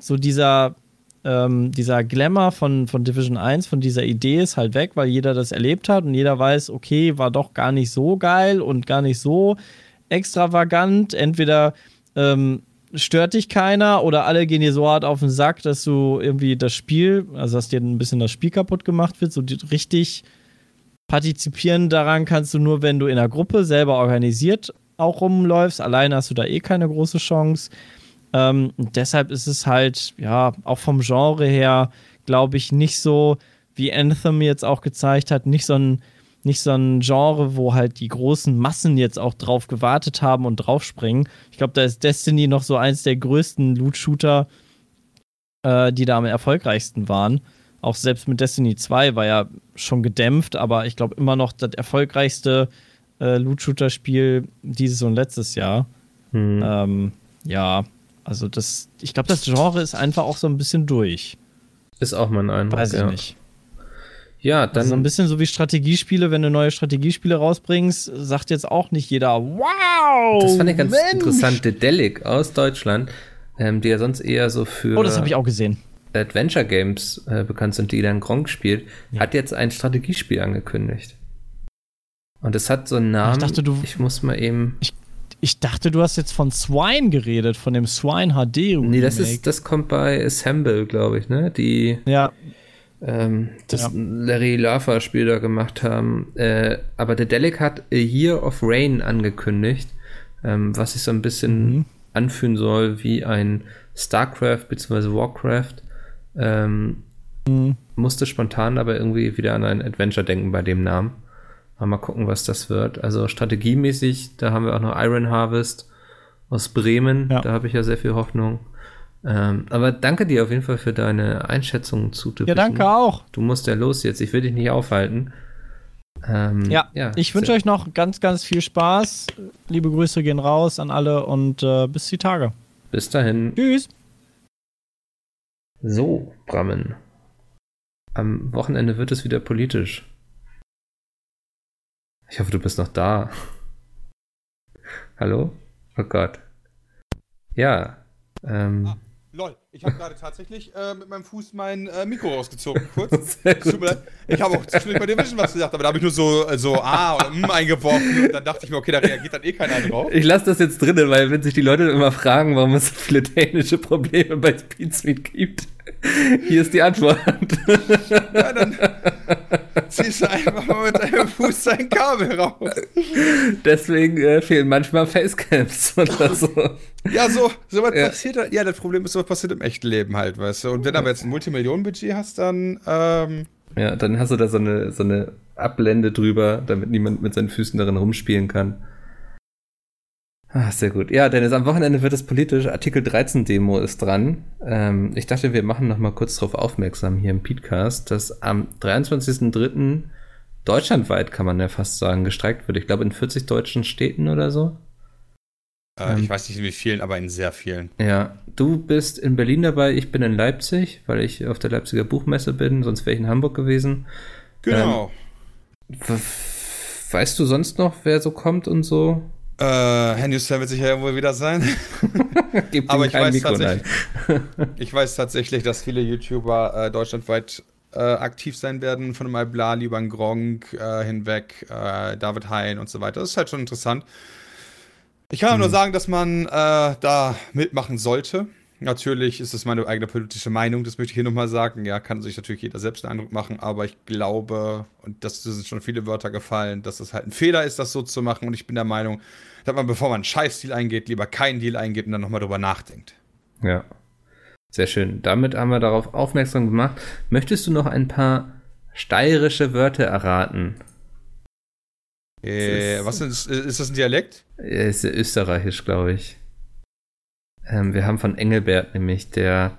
so dieser, ähm, dieser Glamour von, von Division 1, von dieser Idee ist halt weg, weil jeder das erlebt hat und jeder weiß, okay, war doch gar nicht so geil und gar nicht so extravagant. Entweder ähm, stört dich keiner oder alle gehen dir so hart auf den Sack, dass du irgendwie das Spiel, also dass dir ein bisschen das Spiel kaputt gemacht wird, so richtig partizipieren daran kannst du nur, wenn du in einer Gruppe selber organisiert auch rumläufst. Alleine hast du da eh keine große Chance. Ähm, deshalb ist es halt, ja, auch vom Genre her, glaube ich, nicht so, wie Anthem jetzt auch gezeigt hat, nicht so ein, nicht so ein Genre, wo halt die großen Massen jetzt auch drauf gewartet haben und draufspringen. Ich glaube, da ist Destiny noch so eins der größten Loot-Shooter, äh, die da am erfolgreichsten waren. Auch selbst mit Destiny 2 war ja schon gedämpft, aber ich glaube immer noch das erfolgreichste äh, Loot-Shooter-Spiel dieses und letztes Jahr. Hm. Ähm, ja, also das, ich glaube, das Genre ist einfach auch so ein bisschen durch. Ist auch mein Eindruck. Weiß ich ja. nicht. Ja, dann. Also so ein bisschen so wie Strategiespiele, wenn du neue Strategiespiele rausbringst, sagt jetzt auch nicht jeder, wow! Das fand ich ganz Mensch. interessant. Dedelic aus Deutschland, ähm, die ja sonst eher so für. Oh, das habe ich auch gesehen. Adventure Games äh, bekannt sind, die dann Gronk spielt, hat jetzt ein Strategiespiel angekündigt. Und es hat so einen Namen. Ich dachte, du- ich muss mal eben. Ich dachte, du hast jetzt von Swine geredet, von dem Swine HD. Nee, das Remake. ist, das kommt bei Assemble, glaube ich, ne? Die Ja, ähm, das Ja. Larry Laffer Spiel da gemacht haben. Äh, aber der Delic hat A Year of Rain angekündigt, ähm, was sich so ein bisschen Mhm. anfühlen soll wie ein StarCraft bzw. Warcraft. Ähm, Mhm. Musste spontan aber irgendwie wieder an ein Adventure denken bei dem Namen. Mal gucken, was das wird. Also strategiemäßig, da haben wir auch noch Iron Harvest aus Bremen. Ja. Da habe ich ja sehr viel Hoffnung. Ähm, aber danke dir auf jeden Fall für deine Einschätzung zu ja, danke auch. Du musst ja los jetzt. Ich will dich nicht aufhalten. Ähm, Ja, ich wünsche euch noch ganz, ganz viel Spaß. Liebe Grüße gehen raus an alle und äh, bis die Tage. Bis dahin. Tschüss. So, Brammen. Am Wochenende wird es wieder politisch. Ich hoffe, du bist noch da. Hallo? Oh Gott. Ja. Ähm, Lol, ich habe gerade tatsächlich äh, mit meinem Fuß mein äh, Mikro rausgezogen, kurz. Ich habe auch zwischendurch bei dir Vision was gesagt, aber da habe ich nur so, äh, so ah oder mm eingeworfen und dann dachte ich mir, okay, da reagiert dann eh keiner drauf. ich lasse das jetzt drinnen, weil wenn sich die Leute immer fragen, warum es so viele technische Probleme bei Speedsmeet gibt, hier ist die Antwort. Ja, dann ziehst du einfach mal mit deinem Fuß dein Kabel raus. Deswegen äh, fehlen manchmal Facecams oder so. Ja, so, so was Ja. passiert halt. Ja, das Problem ist, so was passiert im echten Leben halt, weißt du. Und wenn du aber jetzt ein Multimillionen-Budget hast, dann, ähm, Ja, dann hast du da so eine, so eine Ablende drüber, damit niemand mit seinen Füßen darin rumspielen kann. Ah, sehr gut. Ja, Dennis, am Wochenende wird es politisch. Artikel 13 Demo ist dran. Ähm, ich dachte, wir machen noch mal kurz darauf aufmerksam hier im Podcast, dass am 23.03. deutschlandweit, kann man ja fast sagen, gestreikt wird. Ich glaube, in 40 deutschen Städten oder so. äh, Ähm. ich weiß nicht in wie vielen, aber in sehr vielen. Ja, du bist in Berlin dabei, ich bin in Leipzig, weil ich auf der Leipziger Buchmesse bin, sonst wäre ich in Hamburg gewesen. Genau. W- Weißt du sonst noch, wer so kommt und so? Äh, Herr Newsler wird sicher wohl wieder sein. Aber ich weiß. Ich weiß tatsächlich, dass viele YouTuber äh, deutschlandweit äh, aktiv sein werden, von Mal Bla, lieber Gronk äh, hinweg, äh, David Hein und so weiter. Das ist halt schon interessant. Ich kann nur sagen, dass man äh, da mitmachen sollte. Natürlich ist es meine eigene politische Meinung, das möchte ich hier nochmal sagen. Ja, kann sich natürlich jeder selbst einen Eindruck machen, aber ich glaube, und das sind schon viele Wörter gefallen, dass es halt ein Fehler ist, das so zu machen. Und ich bin der Meinung, dass man, bevor man einen Scheißdeal eingeht, lieber keinen Deal eingeht und dann nochmal drüber nachdenkt. Ja. Sehr schön. Damit haben wir darauf aufmerksam gemacht. Möchtest du noch ein paar steirische Wörter erraten? Äh, ist- was ist, ist das ein Dialekt? Er ist ja österreichisch, glaube ich. Ähm, wir haben von Engelbert nämlich, der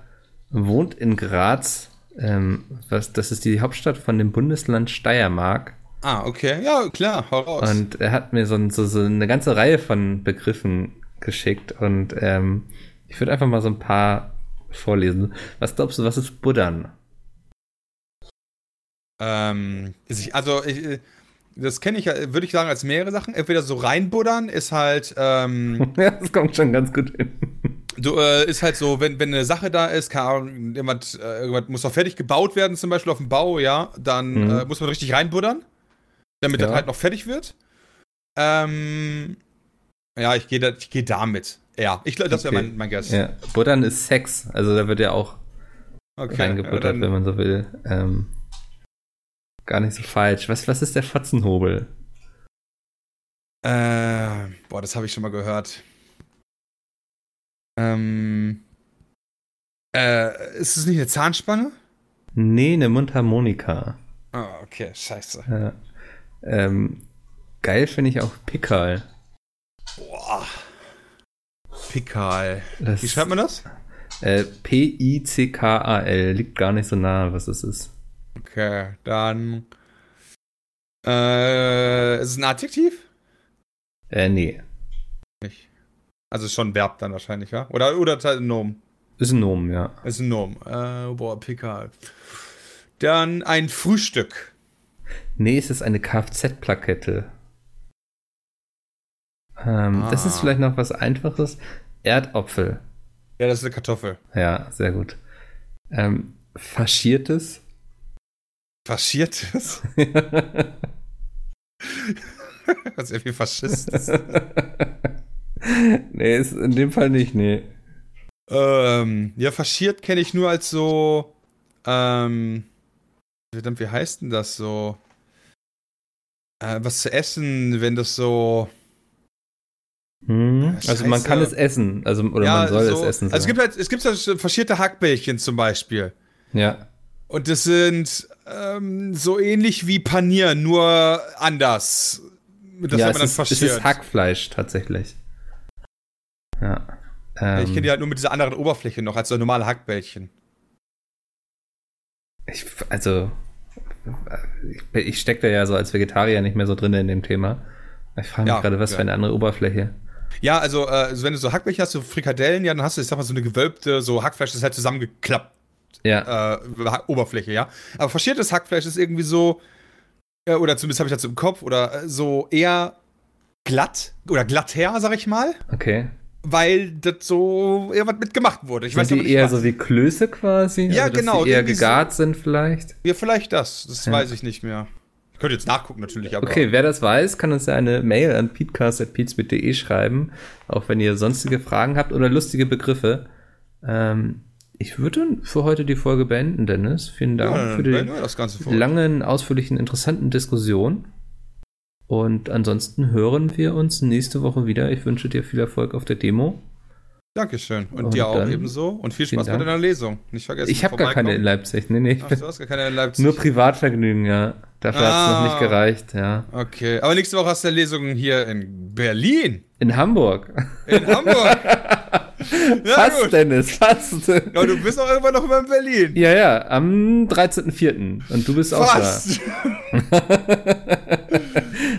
wohnt in Graz. Ähm, was, das ist die Hauptstadt von dem Bundesland Steiermark. Ah, okay. Ja, klar, hau raus. Und er hat mir so, so, so eine ganze Reihe von Begriffen geschickt. Und ähm, ich würde einfach mal so ein paar vorlesen. Was glaubst du, was ist Buddern? ähm, also, ich, das kenne ich, würde ich sagen, als mehrere Sachen. Entweder so reinbuddern ist halt, ähm, ja, das kommt schon ganz gut hin. du, äh, ist halt so, wenn, wenn eine Sache da ist, keine Ahnung, jemand, äh, irgendwas muss noch fertig gebaut werden, zum Beispiel auf dem Bau, ja, dann Mhm. äh, muss man richtig reinbuddern, damit Ja. das halt noch fertig wird. Ähm, ja, ich gehe ich geh damit. Ja, ich glaube, das wäre Okay. mein, mein Guess. Ja, Buddern ist Sex. Also da wird ja auch Okay, reingebuttert, ja, wenn man so will. Ähm, gar nicht so falsch. Was, was ist der Fotzenhobel? Äh, boah, das habe ich schon mal gehört. Ähm, äh, ist es nicht eine Zahnspange? Nee, eine Mundharmonika. Ah, okay, scheiße. Ja. Ähm, geil finde ich auch Pikal. Boah. Pikal. Das, Wie schreibt man das? Äh, P-I-C-K-A-L. Liegt gar nicht so nahe, was es ist. Okay, dann. Äh, ist es ein Adjektiv? Äh, nee. Nicht. Also ist schon ein Verb dann wahrscheinlich, ja? Oder, oder halt ein Nomen? Ist ein Nomen, ja. Ist ein Nomen. Äh, boah, Pikal. Dann ein Frühstück. Nee, es ist eine Kfz-Plakette. Ähm, Das ist Ah. vielleicht noch was Einfaches. Erdopfel. Ja, das ist eine Kartoffel. Ja, sehr gut. Ähm, faschiertes? Faschiertes? Was ist wie Faschist? nee, ist in dem Fall nicht, nee. Ähm, ja, faschiert kenne ich nur als so, ähm, verdammt, wie heißt denn das so? Äh, was zu essen, wenn das so. Hm. Also man kann es essen, also oder ja, man soll so, es essen. Also es gibt halt, es gibt halt faschierte Hackbällchen zum Beispiel. ja. Und das sind ähm, so ähnlich wie Panier, nur anders. Das ja, hat es man dann ist, es ist Hackfleisch tatsächlich. Ja. Ja, ich Ähm, kenne die halt nur mit dieser anderen Oberfläche noch als so normale Hackbällchen. ich, also, ich, ich stecke da ja so als Vegetarier nicht mehr so drin in dem Thema. Ich frage mich Ja, gerade, was ja. für eine andere Oberfläche. Ja, also, äh, also wenn du so Hackbällchen hast, so Frikadellen, ja, dann hast du, ich sag mal, so eine gewölbte, so Hackfleisch, ist halt zusammengeklappt, Ja. äh, Oberfläche, ja. Aber faschiertes Hackfleisch ist irgendwie so, äh, oder zumindest habe ich das im Kopf, oder äh, so eher glatt, oder glatter, sag ich mal, Okay. Weil das so eher was mitgemacht wurde. Ich Sind weiß die nicht eher was. so wie Klöße quasi? Ja, also, dass genau, Die eher gegart sind vielleicht? Ja, vielleicht das, das Ja. weiß ich nicht mehr. Ich könnte jetzt nachgucken natürlich, aber. Okay, wer das weiß, kann uns ja eine Mail an peatcast.peatsbit.de schreiben, auch wenn ihr sonstige Fragen habt oder lustige Begriffe. Ähm, ich würde für heute die Folge beenden, Dennis. Vielen Dank ja, für die langen, ausführlichen, interessanten Diskussion. Und ansonsten hören wir uns nächste Woche wieder. Ich wünsche dir viel Erfolg auf der Demo. Dankeschon. Und, Und dir auch ebenso. Und viel Spaß bei Dank. deiner Lesung. Nicht vergessen. Ich habe gar keine in. Leipzig. Nee, nee, Ach, du hast gar keine in Leipzig. nur Privatvergnügen, ja. Dafür hat es noch nicht Ah. gereicht, ja. Okay, aber nächste Woche hast du ja Lesungen hier in Berlin. In Hamburg. In Hamburg. ja, fast, gut. Dennis, fast. Aber du bist auch irgendwann noch immer in Berlin. Ja, ja, am 13.04. Und du bist auch Fast. da.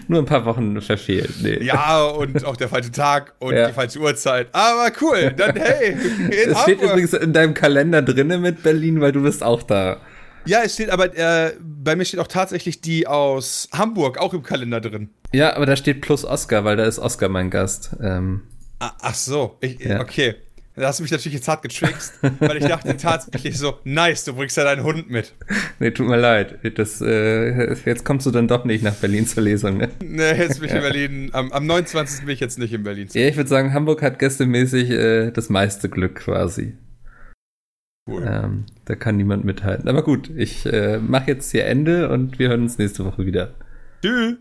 Nur ein paar Wochen verfehlt. Nee. Ja, und auch der falsche Tag und Ja. die falsche Uhrzeit. Aber cool, dann hey, in Es steht Hamburg. übrigens in deinem Kalender drinne mit Berlin, weil du bist auch da. Ja, es steht aber, äh, bei mir steht auch tatsächlich die aus Hamburg auch im Kalender drin. Ja, aber da steht plus Oscar, weil da ist Oscar mein Gast. Ähm, ach so, ich, Ja. okay. Da hast du mich natürlich jetzt hart getrickst, weil ich dachte tatsächlich so, nice, du bringst ja deinen Hund mit. nee, tut mir leid. Das, äh, jetzt kommst du dann doch nicht nach Berlin zur Lesung, ne? Ne, jetzt bin ich in Berlin. Am, am 29. bin ich jetzt nicht in Berlin. Ja, ich würde sagen, Hamburg hat gästemäßig äh, das meiste Glück quasi. Cool. Ähm, da kann niemand mithalten. Aber gut, ich äh, mache jetzt hier Ende und wir hören uns nächste Woche wieder. Tschüss.